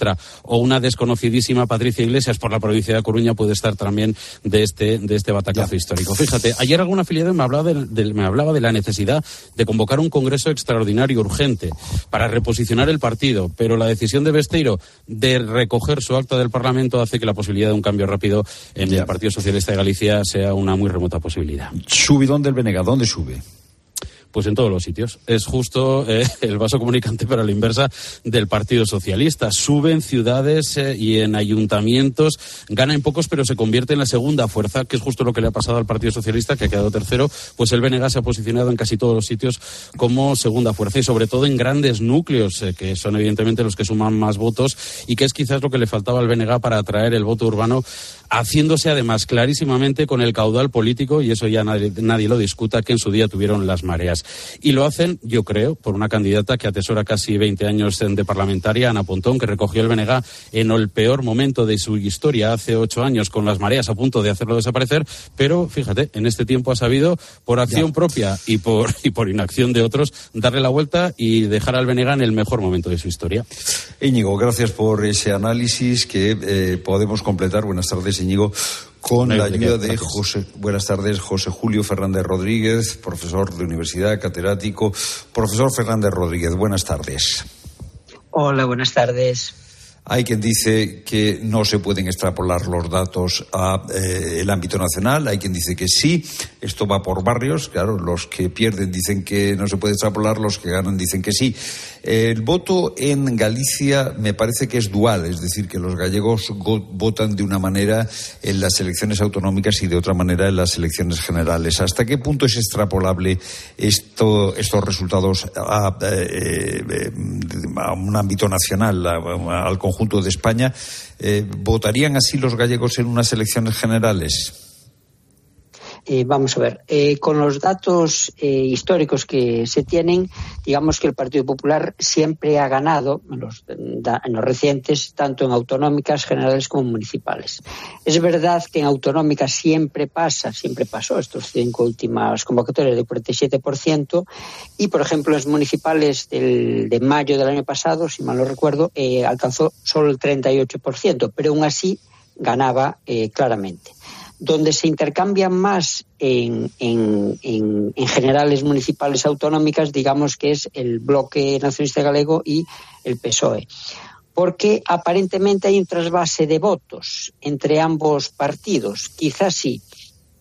o una desconocidísima Patricia Iglesias por la provincia de Coruña puede estar también de este, de este batacazo histórico. Fíjate, ayer algún afiliado me hablaba de, me hablaba de la necesidad de convocar un congreso extraordinario urgente para reposicionar el partido, pero la decisión de Besteiro de recoger su acta del Parlamento hace que la posibilidad de un cambio rápido en el Partido Socialista de Galicia sea una muy remota posibilidad. Subidón del Venega, ¿dónde sube? Pues en todos los sitios. Es justo eh, el vaso comunicante para la inversa del Partido Socialista. Sube en ciudades eh, y en ayuntamientos, gana en pocos, pero se convierte en la segunda fuerza, que es justo lo que le ha pasado al Partido Socialista, que ha quedado tercero. Pues el BNG se ha posicionado en casi todos los sitios como segunda fuerza y sobre todo en grandes núcleos, eh, que son evidentemente los que suman más votos y que es quizás lo que le faltaba al BNG para atraer el voto urbano, haciéndose además clarísimamente con el caudal político, y eso ya nadie, nadie lo discuta, que en su día tuvieron las mareas. Y lo hacen, yo creo, por una candidata que atesora casi 20 años de parlamentaria, Ana Pontón, que recogió el BNG en el peor momento de su historia, hace ocho años, con las mareas a punto de hacerlo desaparecer. Pero fíjate, en este tiempo ha sabido, por acción propia y por, y por inacción de otros, darle la vuelta y dejar al BNG en el mejor momento de su historia. Íñigo, gracias por ese análisis que eh, podemos completar. Buenas tardes, Íñigo con la ayuda de José, buenas tardes, José Julio Fernández Rodríguez, profesor de universidad, catedrático. Profesor Fernández Rodríguez, buenas tardes. Hola, buenas tardes. Hay quien dice que no se pueden extrapolar los datos al eh, ámbito nacional, hay quien dice que sí, esto va por barrios, claro, los que pierden dicen que no se puede extrapolar, los que ganan dicen que sí. El voto en Galicia me parece que es dual, es decir, que los gallegos votan de una manera en las elecciones autonómicas y de otra manera en las elecciones generales. ¿Hasta qué punto es extrapolable esto, estos resultados a, eh, eh, un ámbito nacional, al conjunto de España? Eh, ¿Votarían así los gallegos en unas elecciones generales? Eh, vamos a ver, eh, con los datos eh, históricos que se tienen, digamos que el Partido Popular siempre ha ganado en los, en los, recientes, tanto en autonómicas, generales como municipales. Es verdad que en autonómicas siempre pasa, siempre pasó estos cinco últimas convocatorias de 47%, y por ejemplo, en municipales del, de mayo del año pasado, si mal no recuerdo, alcanzó solo el 38%, pero aún así ganaba claramente donde se intercambian más en, en, en, en, generales municipales autonómicas, digamos que es el bloque nacionalista galego y el PSOE. Porque aparentemente hay un trasvase de votos entre ambos partidos, quizás sí.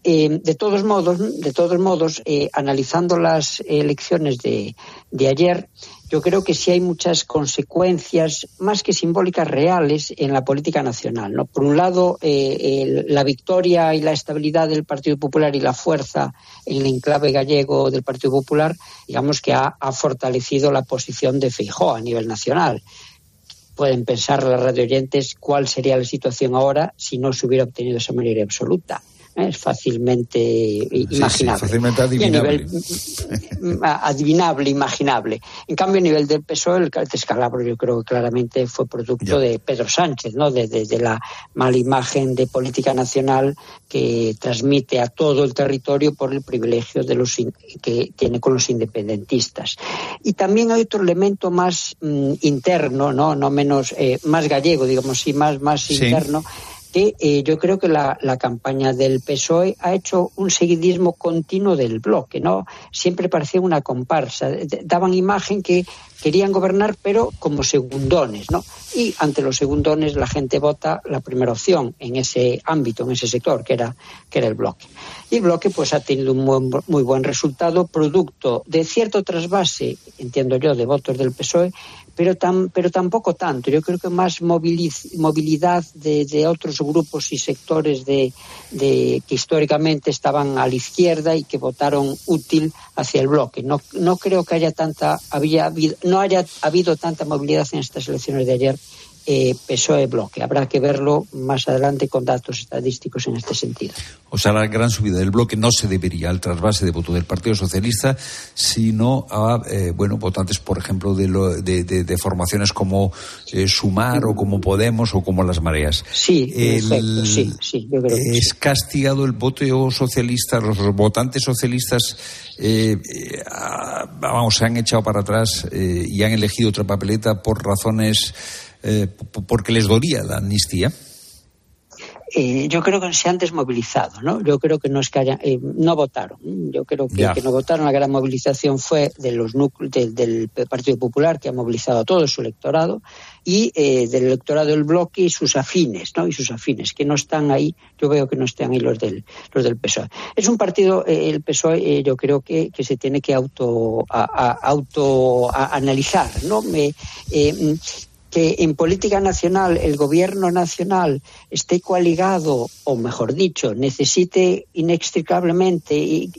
Eh, de todos modos, de todos modos, eh, analizando las elecciones de, de ayer, yo creo que sí hay muchas consecuencias, más que simbólicas, reales en la política nacional. Por un lado, eh, la victoria y la estabilidad del Partido Popular y la fuerza en el enclave gallego del Partido Popular, digamos que ha, ha fortalecido la posición de Feijó a nivel nacional pueden pensar las radio oyentes cuál sería la situación ahora si no se hubiera obtenido esa mayoría absoluta es fácilmente imaginable. Sí, fácilmente adivinable. Nivel, adivinable, imaginable. En cambio, a nivel del PSOE, el descalabro yo creo que claramente fue producto de Pedro Sánchez, ¿no? De, de, de, la mala imagen de política nacional que transmite a todo el territorio por el privilegio de los que tiene con los independentistas. Y también hay otro elemento más mm, interno, ¿no? No menos, eh, más gallego, digamos así, más, más sí. interno que eh, yo creo que la, campaña del PSOE ha hecho un seguidismo continuo del bloque, ¿no? Siempre parecía una comparsa. Daban imagen que querían gobernar, pero como segundones, ¿no? Y ante los segundones la gente vota la primera opción en ese ámbito, en ese sector, que era, que era el bloque. Y el bloque pues ha tenido un muy, muy buen resultado, producto de cierto trasvase, entiendo yo, de votos del PSOE, pero, tan, pero tampoco tanto. Yo creo que más movilidad de, de otros grupos y sectores de, de, que históricamente estaban a la izquierda y que votaron útil hacia el bloque. No, no creo que haya tanta, había no haya habido tanta movilidad en estas elecciones de ayer eh, PSOE bloque. Habrá que verlo más adelante con datos estadísticos en este sentido. O sea, la gran subida del bloque no se debería al trasvase de voto del Partido Socialista, sino a eh, bueno votantes, por ejemplo, de, lo, de, de, de formaciones como eh, Sumar o como Podemos o como Las Mareas. Sí, el, sí, sí, yo creo que es sí. castigado el voto socialista, los votantes socialistas, eh, vamos, se han echado para atrás y han elegido otra papeleta por razones eh, porque les dolía la amnistía? Eh, yo creo que se han desmovilizado, ¿no? Yo creo que no es que haya, eh, no votaron. Yo creo que, que, no votaron. La gran movilización fue de los de, del Partido Popular, que ha movilizado a todo su electorado, y eh, del electorado del bloque y sus afines, ¿no? Y sus afines, que no están ahí, yo veo que no están ahí los del, los del PSOE. Es un partido, el PSOE, yo creo que, que se tiene que auto, a, a, auto a analizar, ¿no? Me, que en política nacional el gobierno nacional esté coaligado, o mejor dicho, necesite inextricablemente e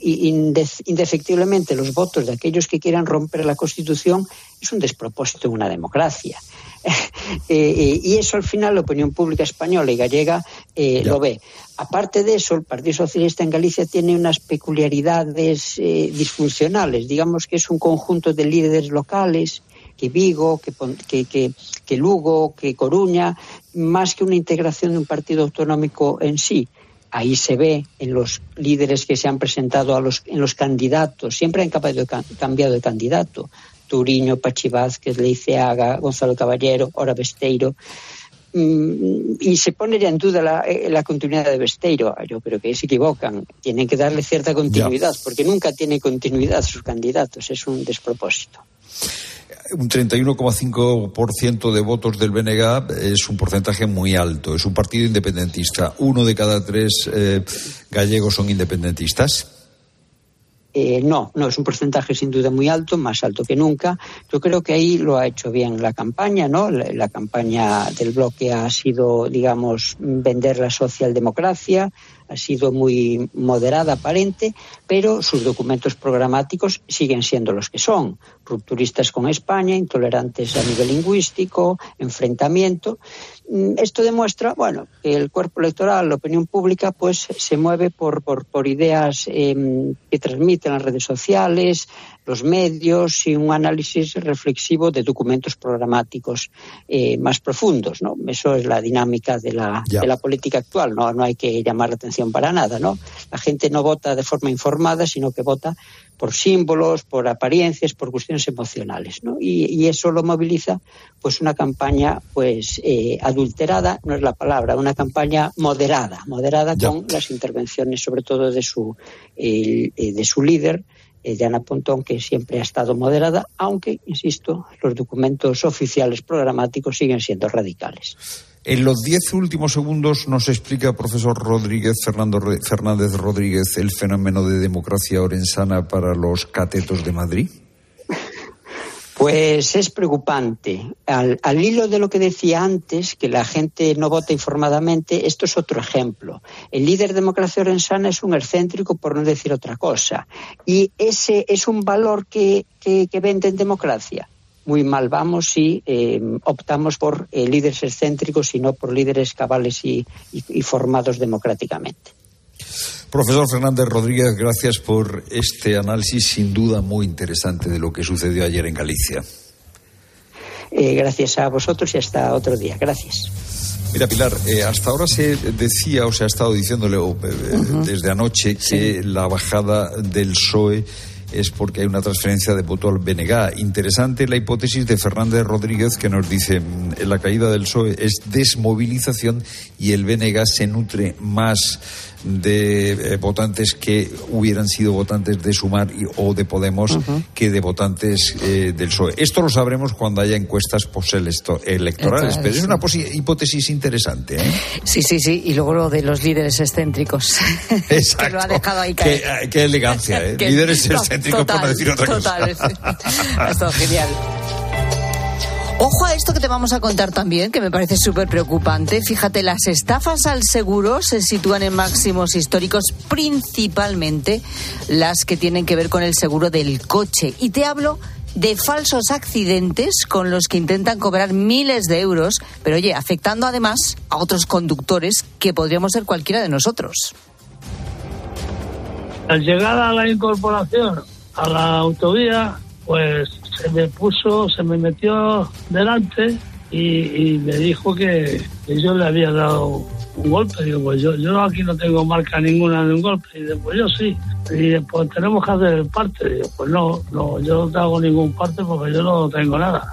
indefectiblemente los votos de aquellos que quieran romper la Constitución, es un despropósito en una democracia. eh, y eso al final la opinión pública española y gallega eh, lo ve. Aparte de eso, el Partido Socialista en Galicia tiene unas peculiaridades eh, disfuncionales. Digamos que es un conjunto de líderes locales que Vigo, que, que, que, que Lugo, que Coruña, más que una integración de un partido autonómico en sí. Ahí se ve en los líderes que se han presentado a los, en los candidatos, siempre han cambiado, cambiado de candidato. Turiño, Pachi Vázquez, Leiceaga, Gonzalo Caballero, Ora Besteiro. Mm, y se pone ya en duda la, eh, la, continuidad de Besteiro. Yo creo que se equivocan. Tienen que darle cierta continuidad, porque nunca tiene continuidad sus candidatos. Es un despropósito un 31,5% de votos del BNG es un porcentaje muy alto. Es un partido independentista. Uno de cada tres eh, gallegos son independentistas. Eh, no, no, es un porcentaje sin duda muy alto, más alto que nunca. Yo creo que ahí lo ha hecho bien la campaña, ¿no? La, la campaña del bloque ha sido, digamos, vender la socialdemocracia, ha sido muy moderada, aparente, pero sus documentos programáticos siguen siendo los que son, rupturistas con España, intolerantes a nivel lingüístico, enfrentamiento. Mm, esto demuestra, bueno, que el cuerpo electoral, la opinión pública, pues se mueve por, por, ideas eh, que transmiten las redes sociales, los medios y un análisis reflexivo de documentos programáticos eh, más profundos, ¿no? Eso es la dinámica de la, de la política actual, ¿no? No hay que llamar la atención para nada, ¿no? La gente no vota de forma informada, sino que vota por símbolos, por apariencias, por cuestiones emocionales, ¿no? Y, y eso lo moviliza, pues, una campaña, pues, eh, adulterada, no es la palabra, una campaña moderada, moderada ya. con las intervenciones, sobre todo de su, eh, de su líder, eh, de Ana Pontón, que siempre ha estado moderada, aunque, insisto, los documentos oficiales programáticos siguen siendo radicales. En los diez últimos segundos nos explica, profesor Rodríguez, Fernández Rodríguez, el fenómeno de democracia orensana para los catetos de Madrid. Pues es preocupante. Al, al, hilo de lo que decía antes, que la gente no vota informadamente, esto es otro ejemplo. El líder de democracia orensana es un excéntrico, por no decir otra cosa. Y ese es un valor que, que, que vende en democracia muy mal vamos si eh, optamos por eh, líderes excéntricos y no por líderes cabales y, formados democráticamente. Profesor Fernández Rodríguez, gracias por este análisis sin duda muy interesante de lo que sucedió ayer en Galicia. Eh, gracias a vosotros y hasta otro día. Gracias. Mira, Pilar, eh, hasta ahora se decía o se ha estado diciéndole oh, eh, uh -huh. desde anoche que sí. la bajada del PSOE es porque hay una transferencia de voto al BNG. Interesante la hipótesis de Fernández Rodríguez que nos dice mm, la caída del PSOE es desmovilización y el BNG se nutre más de eh, votantes que hubieran sido votantes de Sumar y, o de Podemos uh -huh. que de votantes eh, del PSOE. Esto lo sabremos cuando haya encuestas postelectorales, pero es una hipótesis interesante. ¿eh? Sí, sí, sí. Y luego lo de los líderes excéntricos. Exacto. que lo ha dejado ahí caer. Qué, qué elegancia, ¿eh? líderes no, excéntricos, total, por no decir otra total, cosa. estado genial. Ojo a esto que te vamos a contar también, que me parece súper preocupante. Fíjate, las estafas al seguro se sitúan en máximos históricos, principalmente las que tienen que ver con el seguro del coche. Y te hablo de falsos accidentes con los que intentan cobrar miles de euros, pero oye, afectando además a otros conductores que podríamos ser cualquiera de nosotros. Al llegar a la incorporación a la autovía, pues se me puso, se me metió delante y, y me dijo que, que, yo le había dado un golpe. Digo, pues yo, yo aquí no tengo marca ninguna de un golpe. Y digo, pues yo sí. Y pues tenemos que hacer el parte. Digo, pues no, no, yo no hago ningún parte porque yo no tengo nada.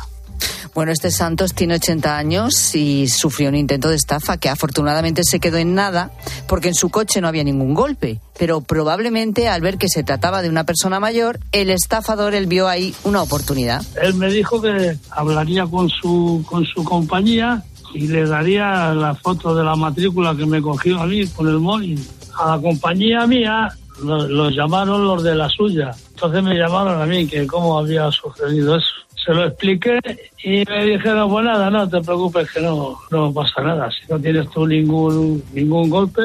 Bueno, este Santos tiene 80 años y sufrió un intento de estafa que afortunadamente se quedó en nada porque en su coche no había ningún golpe. Pero probablemente al ver que se trataba de una persona mayor, el estafador él vio ahí una oportunidad. Él me dijo que hablaría con su, con su compañía y le daría la foto de la matrícula que me cogió a mí con el móvil. A la compañía mía los lo llamaron los de la suya. Entonces me llamaron a mí que cómo había sucedido eso se lo expliqué y me dijeron, pues nada, no te preocupes que no, no pasa nada. Si no tienes tú ningún, ningún golpe,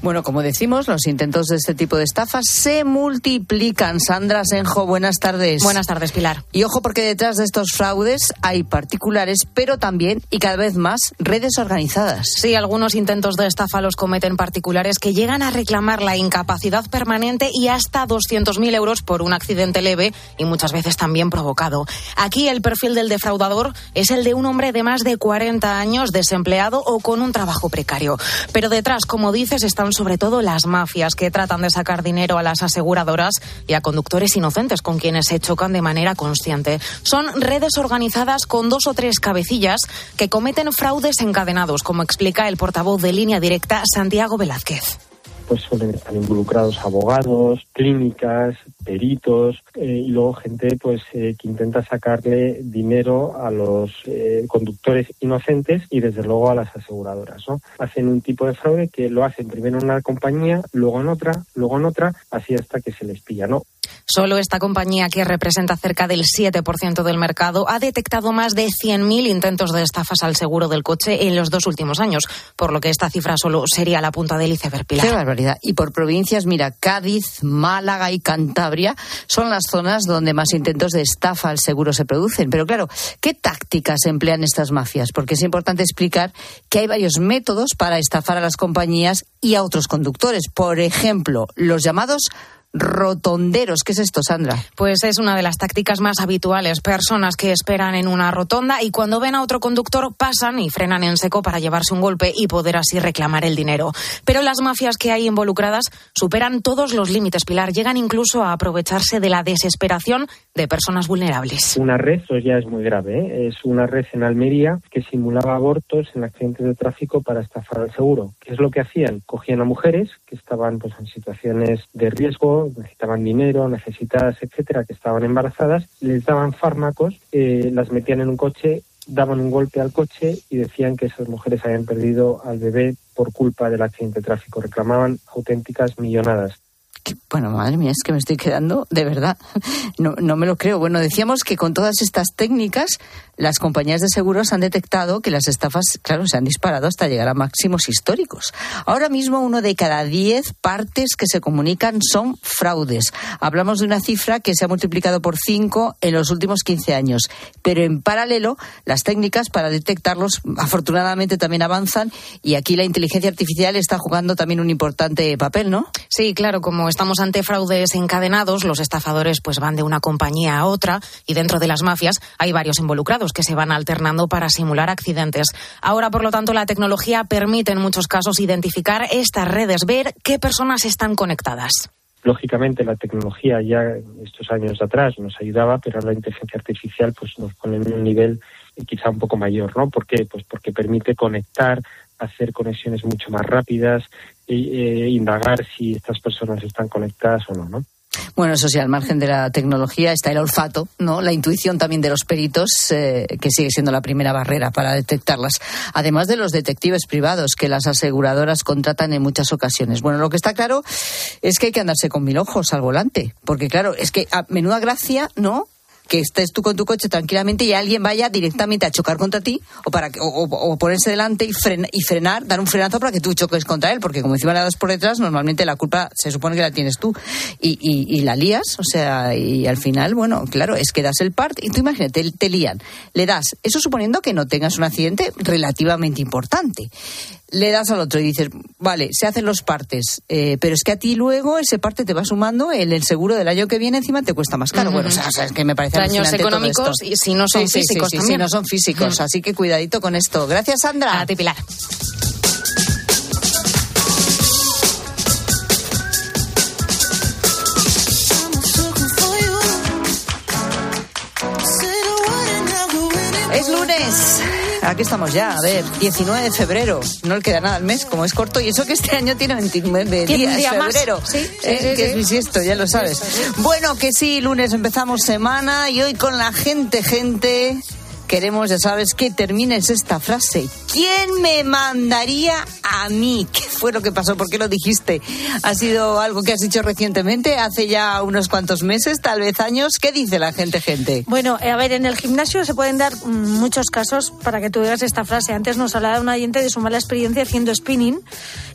bueno, como decimos, los intentos de este tipo de estafas se multiplican. Sandra Senjo, buenas tardes. Buenas tardes, Pilar. Y ojo porque detrás de estos fraudes hay particulares, pero también y cada vez más redes organizadas. Sí, algunos intentos de estafa los cometen particulares que llegan a reclamar la incapacidad permanente y hasta 200.000 euros por un accidente leve y muchas veces también provocado. Aquí el perfil del defraudador es el de un hombre de más de 40 años, desempleado o con un trabajo precario. Pero detrás, como dices, están sobre todo las mafias que tratan de sacar dinero a las aseguradoras y a conductores inocentes con quienes se chocan de manera consciente. Son redes organizadas con dos o tres cabecillas que cometen fraudes encadenados, como explica el portavoz de línea directa Santiago Velázquez pues suelen estar involucrados abogados, clínicas, peritos eh, y luego gente pues eh, que intenta sacarle dinero a los eh, conductores inocentes y desde luego a las aseguradoras. ¿no? Hacen un tipo de fraude que lo hacen primero en una compañía, luego en otra, luego en otra, así hasta que se les pilla. ¿no? Solo esta compañía, que representa cerca del 7% del mercado, ha detectado más de 100.000 intentos de estafas al seguro del coche en los dos últimos años, por lo que esta cifra solo sería la punta del iceberg. Pilar. Y por provincias, mira, Cádiz, Málaga y Cantabria son las zonas donde más intentos de estafa al seguro se producen. Pero claro, ¿qué tácticas emplean estas mafias? Porque es importante explicar que hay varios métodos para estafar a las compañías y a otros conductores. Por ejemplo, los llamados rotonderos. ¿Qué es esto, Sandra? Pues es una de las tácticas más habituales. Personas que esperan en una rotonda y cuando ven a otro conductor pasan y frenan en seco para llevarse un golpe y poder así reclamar el dinero. Pero las mafias que hay involucradas superan todos los límites, Pilar. Llegan incluso a aprovecharse de la desesperación de personas vulnerables. Una red, eso ya es muy grave. ¿eh? Es una red en Almería que simulaba abortos en accidentes de tráfico para estafar al seguro. ¿Qué es lo que hacían? Cogían a mujeres que estaban pues, en situaciones de riesgo necesitaban dinero, necesitadas, etcétera, que estaban embarazadas, les daban fármacos, eh, las metían en un coche, daban un golpe al coche y decían que esas mujeres habían perdido al bebé por culpa del accidente de tráfico. Reclamaban auténticas millonadas bueno, madre mía, es que me estoy quedando, de verdad, no, no me lo creo. Bueno, decíamos que con todas estas técnicas, las compañías de seguros han detectado que las estafas, claro, se han disparado hasta llegar a máximos históricos. Ahora mismo, uno de cada diez partes que se comunican son fraudes. Hablamos de una cifra que se ha multiplicado por cinco en los últimos 15 años. Pero en paralelo, las técnicas para detectarlos, afortunadamente, también avanzan y aquí la inteligencia artificial está jugando también un importante papel, ¿no? Sí, claro, como estamos ante fraudes encadenados, los estafadores pues van de una compañía a otra y dentro de las mafias hay varios involucrados que se van alternando para simular accidentes. Ahora, por lo tanto, la tecnología permite en muchos casos identificar estas redes, ver qué personas están conectadas. Lógicamente la tecnología ya estos años atrás nos ayudaba, pero la inteligencia artificial pues nos pone en un nivel quizá un poco mayor, ¿no? ¿Por qué? Pues porque permite conectar, hacer conexiones mucho más rápidas, e indagar si estas personas están conectadas o no, ¿no? Bueno, eso sí, al margen de la tecnología está el olfato, ¿no? La intuición también de los peritos, eh, que sigue siendo la primera barrera para detectarlas. Además de los detectives privados que las aseguradoras contratan en muchas ocasiones. Bueno, lo que está claro es que hay que andarse con mil ojos al volante. Porque, claro, es que a menuda gracia, ¿no? Que estés tú con tu coche tranquilamente y alguien vaya directamente a chocar contra ti o para o, ponerse delante y, y frenar, dar un frenazo para que tú choques contra él, porque como encima le das por detrás, normalmente la culpa se supone que la tienes tú y, y, la lías, o sea, y al final, bueno, claro, es que das el part y tú imagínate, te, te lían, le das, eso suponiendo que no tengas un accidente relativamente importante le das al otro y dices, vale, se hacen los partes, eh, pero es que a ti luego ese parte te va sumando, el, el seguro del año que viene encima te cuesta más caro. Bueno, o sea, es que me parece Daños económicos y si no son físicos sí, si no son físicos, así que cuidadito con esto. Gracias, Sandra. A ti, Pilar. Aquí estamos ya, a ver, 19 de febrero. No le queda nada al mes, como es corto. Y eso que este año tiene 29 días, día febrero. ¿Sí? ¿Eh? que es bisiesto, ya lo sabes. Bueno, que sí, lunes empezamos semana y hoy con la gente, gente queremos, ya sabes, que termines esta frase. ¿Quién me mandaría a mí? ¿Qué fue lo que pasó? ¿Por qué lo dijiste? ¿Ha sido algo que has dicho recientemente, hace ya unos cuantos meses, tal vez años? ¿Qué dice la gente, gente? Bueno, eh, a ver, en el gimnasio se pueden dar mm, muchos casos para que tú digas esta frase. Antes nos hablaba un oyente de su mala experiencia haciendo spinning.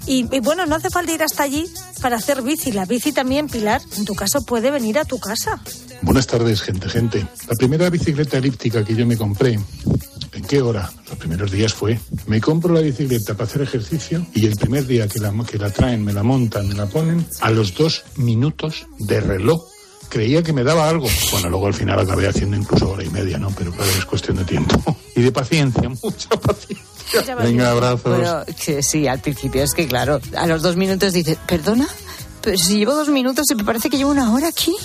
Y, y, bueno, no hace falta ir hasta allí para hacer bici. La bici también, Pilar, en tu caso puede venir a tu casa. Buenas tardes, gente, gente. La primera bicicleta elíptica que yo me compré, ¿en qué hora? Los primeros días fue, me compro la bicicleta para hacer ejercicio y el primer día que la, que la traen, me la montan, me la ponen, a los dos minutos de reloj creía que me daba algo. Bueno, luego al final acabé haciendo incluso hora y media, ¿no? Pero claro, es cuestión de tiempo. Y de paciencia, mucha paciencia. Venga, abrazos. Bueno, sí, al principio es que claro, a los dos minutos dices, perdona, pero si llevo dos minutos y me parece que llevo una hora aquí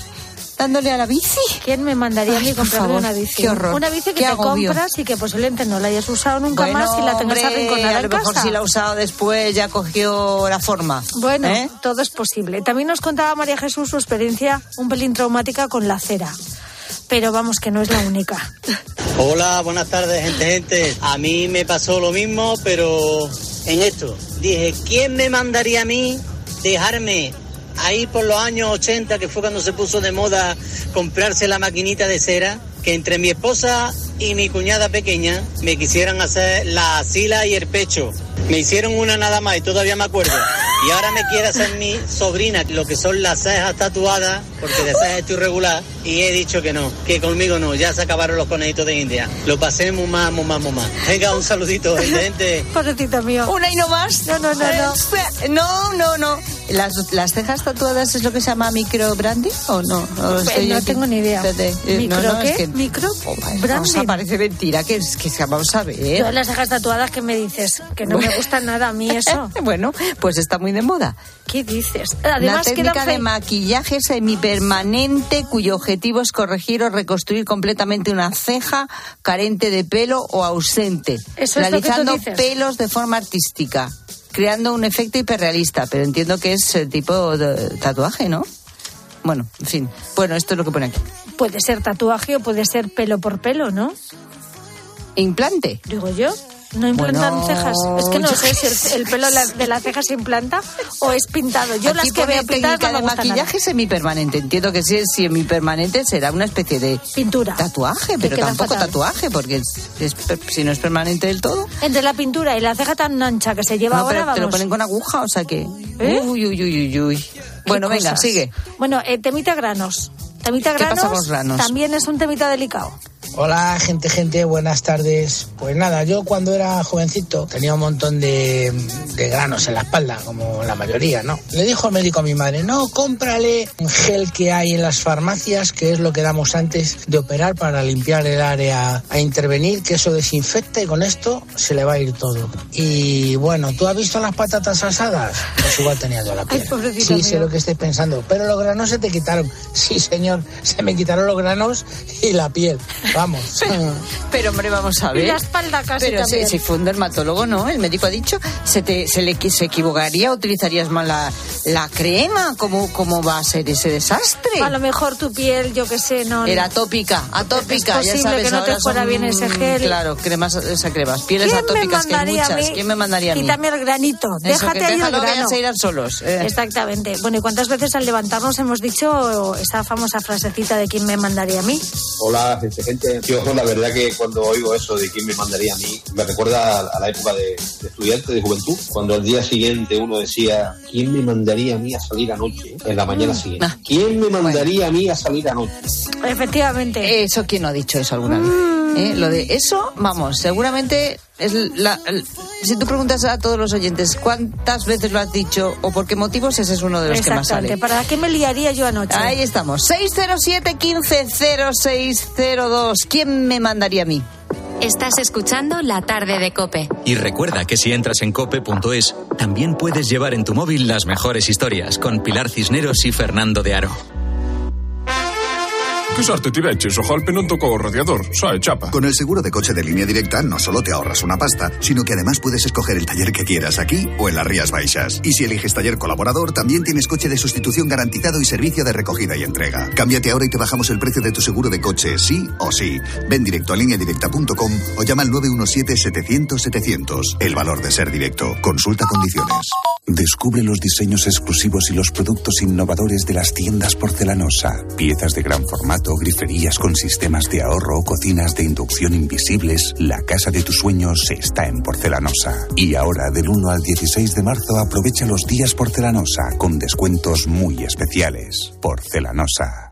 dándole a la bici. ¿Quién me mandaría a mí comprar una bici? Qué horror. Una bici que te compras y que posiblemente no la hayas usado nunca más y la tengas arrinconada a lo mejor si la ha usado después ya cogió la forma. Bueno, ¿eh? todo es posible. También nos contaba María Jesús su experiencia un pelín traumática con la cera pero vamos que no es la única. Hola, buenas tardes, gente, gente. A mí me pasó lo mismo, pero en esto. Dije, ¿quién me mandaría a mí dejarme ahí por los años 80, que fue cuando se puso de moda comprarse la maquinita de cera, que entre mi esposa y mi cuñada pequeña me quisieran hacer la asila y el pecho. Me hicieron una nada más y todavía me acuerdo. Y ahora me quiere hacer mi sobrina lo que son las cejas tatuadas, porque de cejas estoy regular, y he dicho que no, que conmigo no, ya se acabaron los conejitos de India. Lo pasé muy más, muy más, muy más. Venga, un saludito, gente. Pobrecito mío. Una y no más. No, no, no, no. No, no, no. ¿Las, las cejas tatuadas es lo que se llama micro branding o no? ¿O estoy no tengo ni idea. Espérate, eh, ¿Micro no, no, qué? es que- ¿Micro? Vamos branding. a parece mentira que es que es que vamos a ver. Yo las cejas tatuadas que me dices, que no me gusta nada a mí eso. bueno, pues está muy de moda. ¿Qué dices? Una Además técnica quedan de fe- maquillaje semipermanente cuyo objetivo es corregir o reconstruir completamente una ceja carente de pelo o ausente, Eso es lo que tú realizando pelos de forma artística, creando un efecto hiperrealista, pero entiendo que es eh, tipo de tatuaje, ¿no? Bueno, en fin. Bueno, esto es lo que pone aquí. Puede ser tatuaje o puede ser pelo por pelo, ¿no? Implante. Digo yo. No implantan Bueno, cejas. Es que no sé si el, el pelo de la ceja se implanta o es pintado. Yo Aquí las que veo pintadas no me de maquillaje nada. semipermanente. Entiendo que si es semipermanente será una especie de pintura. Tatuaje, pero tampoco fatal. tatuaje, porque es- si no es permanente del todo. Entre la pintura y la ceja tan ancha que se lleva No, ahora, pero te lo ponen con aguja, o sea que. ¿Eh? Uy, uy, uy, uy, uy. Bueno, venga, sigue. Bueno, eh, temita granos. Temita ¿Qué granos, pasa con los granos? también es un temita delicado. Hola, gente, gente, buenas tardes. Pues nada, yo cuando era jovencito tenía un montón de, de granos en la espalda, como la mayoría, ¿no? Le dijo el médico a mi madre, no, cómprale un gel que hay en las farmacias, que es lo que damos antes de operar para limpiar el área a intervenir, que eso desinfecta y con esto se le va a ir todo. Y bueno, ¿tú has visto las patatas asadas? Pues igual tenía yo la piel. pobrecito Sí, sé lo que estoy pensando, pero los granos se te quitaron. Sí, señor, se me quitaron los granos y la piel. Vamos. Pero hombre, vamos a ver. Y la espalda casi Pero si, también. si fue un dermatólogo, ¿no? El médico ha dicho, se, te, se le se equivocaría, utilizarías mal la, la crema. ¿Cómo, ¿Cómo va a ser ese desastre? A lo mejor tu piel, yo qué sé, no. Era atópica, atópica, Es ya posible sabes. que no te fuera son, bien ese gel. Claro, cremas, esa cremas, pieles ¿Quién me atópicas que hay mandaría a muchas. mí? ¿Quién me mandaría a mí? Quítame el granito. Eso, Déjate ahí el déjalo que grano. ya se irán solos. eh. Exactamente. Bueno, ¿y cuántas veces al levantarnos hemos dicho esa famosa frasecita de quién me mandaría a mí? Hola, gente, Yo la verdad que cuando oigo eso de quién me mandaría a mí, me recuerda a, a la época de, de estudiante, de juventud, cuando al día siguiente uno decía, ¿quién me mandaría a mí a salir anoche? En la mañana siguiente. ¿Quién me mandaría a mí a salir anoche? Efectivamente. Eso, ¿quién no ha dicho eso alguna vez? ¿Eh? Lo de eso, vamos, seguramente es la, el- si tú preguntas a todos los oyentes cuántas veces lo has dicho o por qué motivos, ese es uno de los que más Exactamente. sale. ¿Para qué me liaría yo anoche? Ahí estamos. 607-150602. ¿Quién me mandaría a mí? Estás escuchando La tarde de Cope. Y recuerda que si entras en cope.es, también puedes llevar en tu móvil las mejores historias con Pilar Cisneros y Fernando de Aro. Que sorte tiveches, o golpe non tocou o radiador, é chapa. Con el seguro de coche de línea directa no solo te ahorras una pasta, sino que además puedes escoger el taller que quieras aquí o en las Rías Baixas. Y si eliges taller colaborador, también tienes coche de sustitución garantizado y servicio de recogida y entrega. Cámbiate ahora y te bajamos el precio de tu seguro de coche, sí o sí. Ven directo a lineadirecta.com o llama al 917-700-700. El valor de ser directo. Consulta condiciones. Descubre los diseños exclusivos y los productos innovadores de las tiendas porcelanosa. Piezas de gran formato, griferías con sistemas de ahorro, cocinas de inducción invisibles. La casa de tus sueños está en porcelanosa. Y ahora, del 1 al 16 de marzo, aprovecha los días porcelanosa con descuentos muy especiales. Porcelanosa.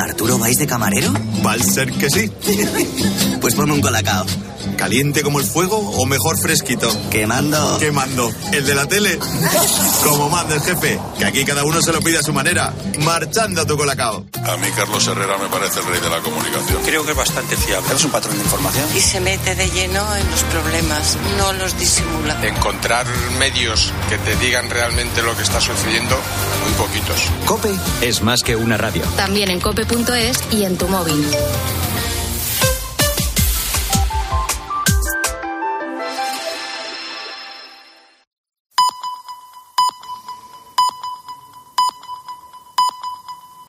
¿Arturo vais de camarero? Va a ser que sí. pues ponme un colacao. ¿Caliente como el fuego o mejor fresquito? Quemando. Quemando. ¿El de la tele? como manda el jefe, que aquí cada uno se lo pide a su manera. Marchando tu colacao. A mí Carlos Herrera me parece el rey de la comunicación. Creo que es bastante fiable. Es un patrón de información. y se mete de lleno en los problemas, no los disimula. Encontrar medios que te digan realmente lo que está sucediendo, muy poquitos. Cope es más que una radio. También en cope.es y en tu móvil.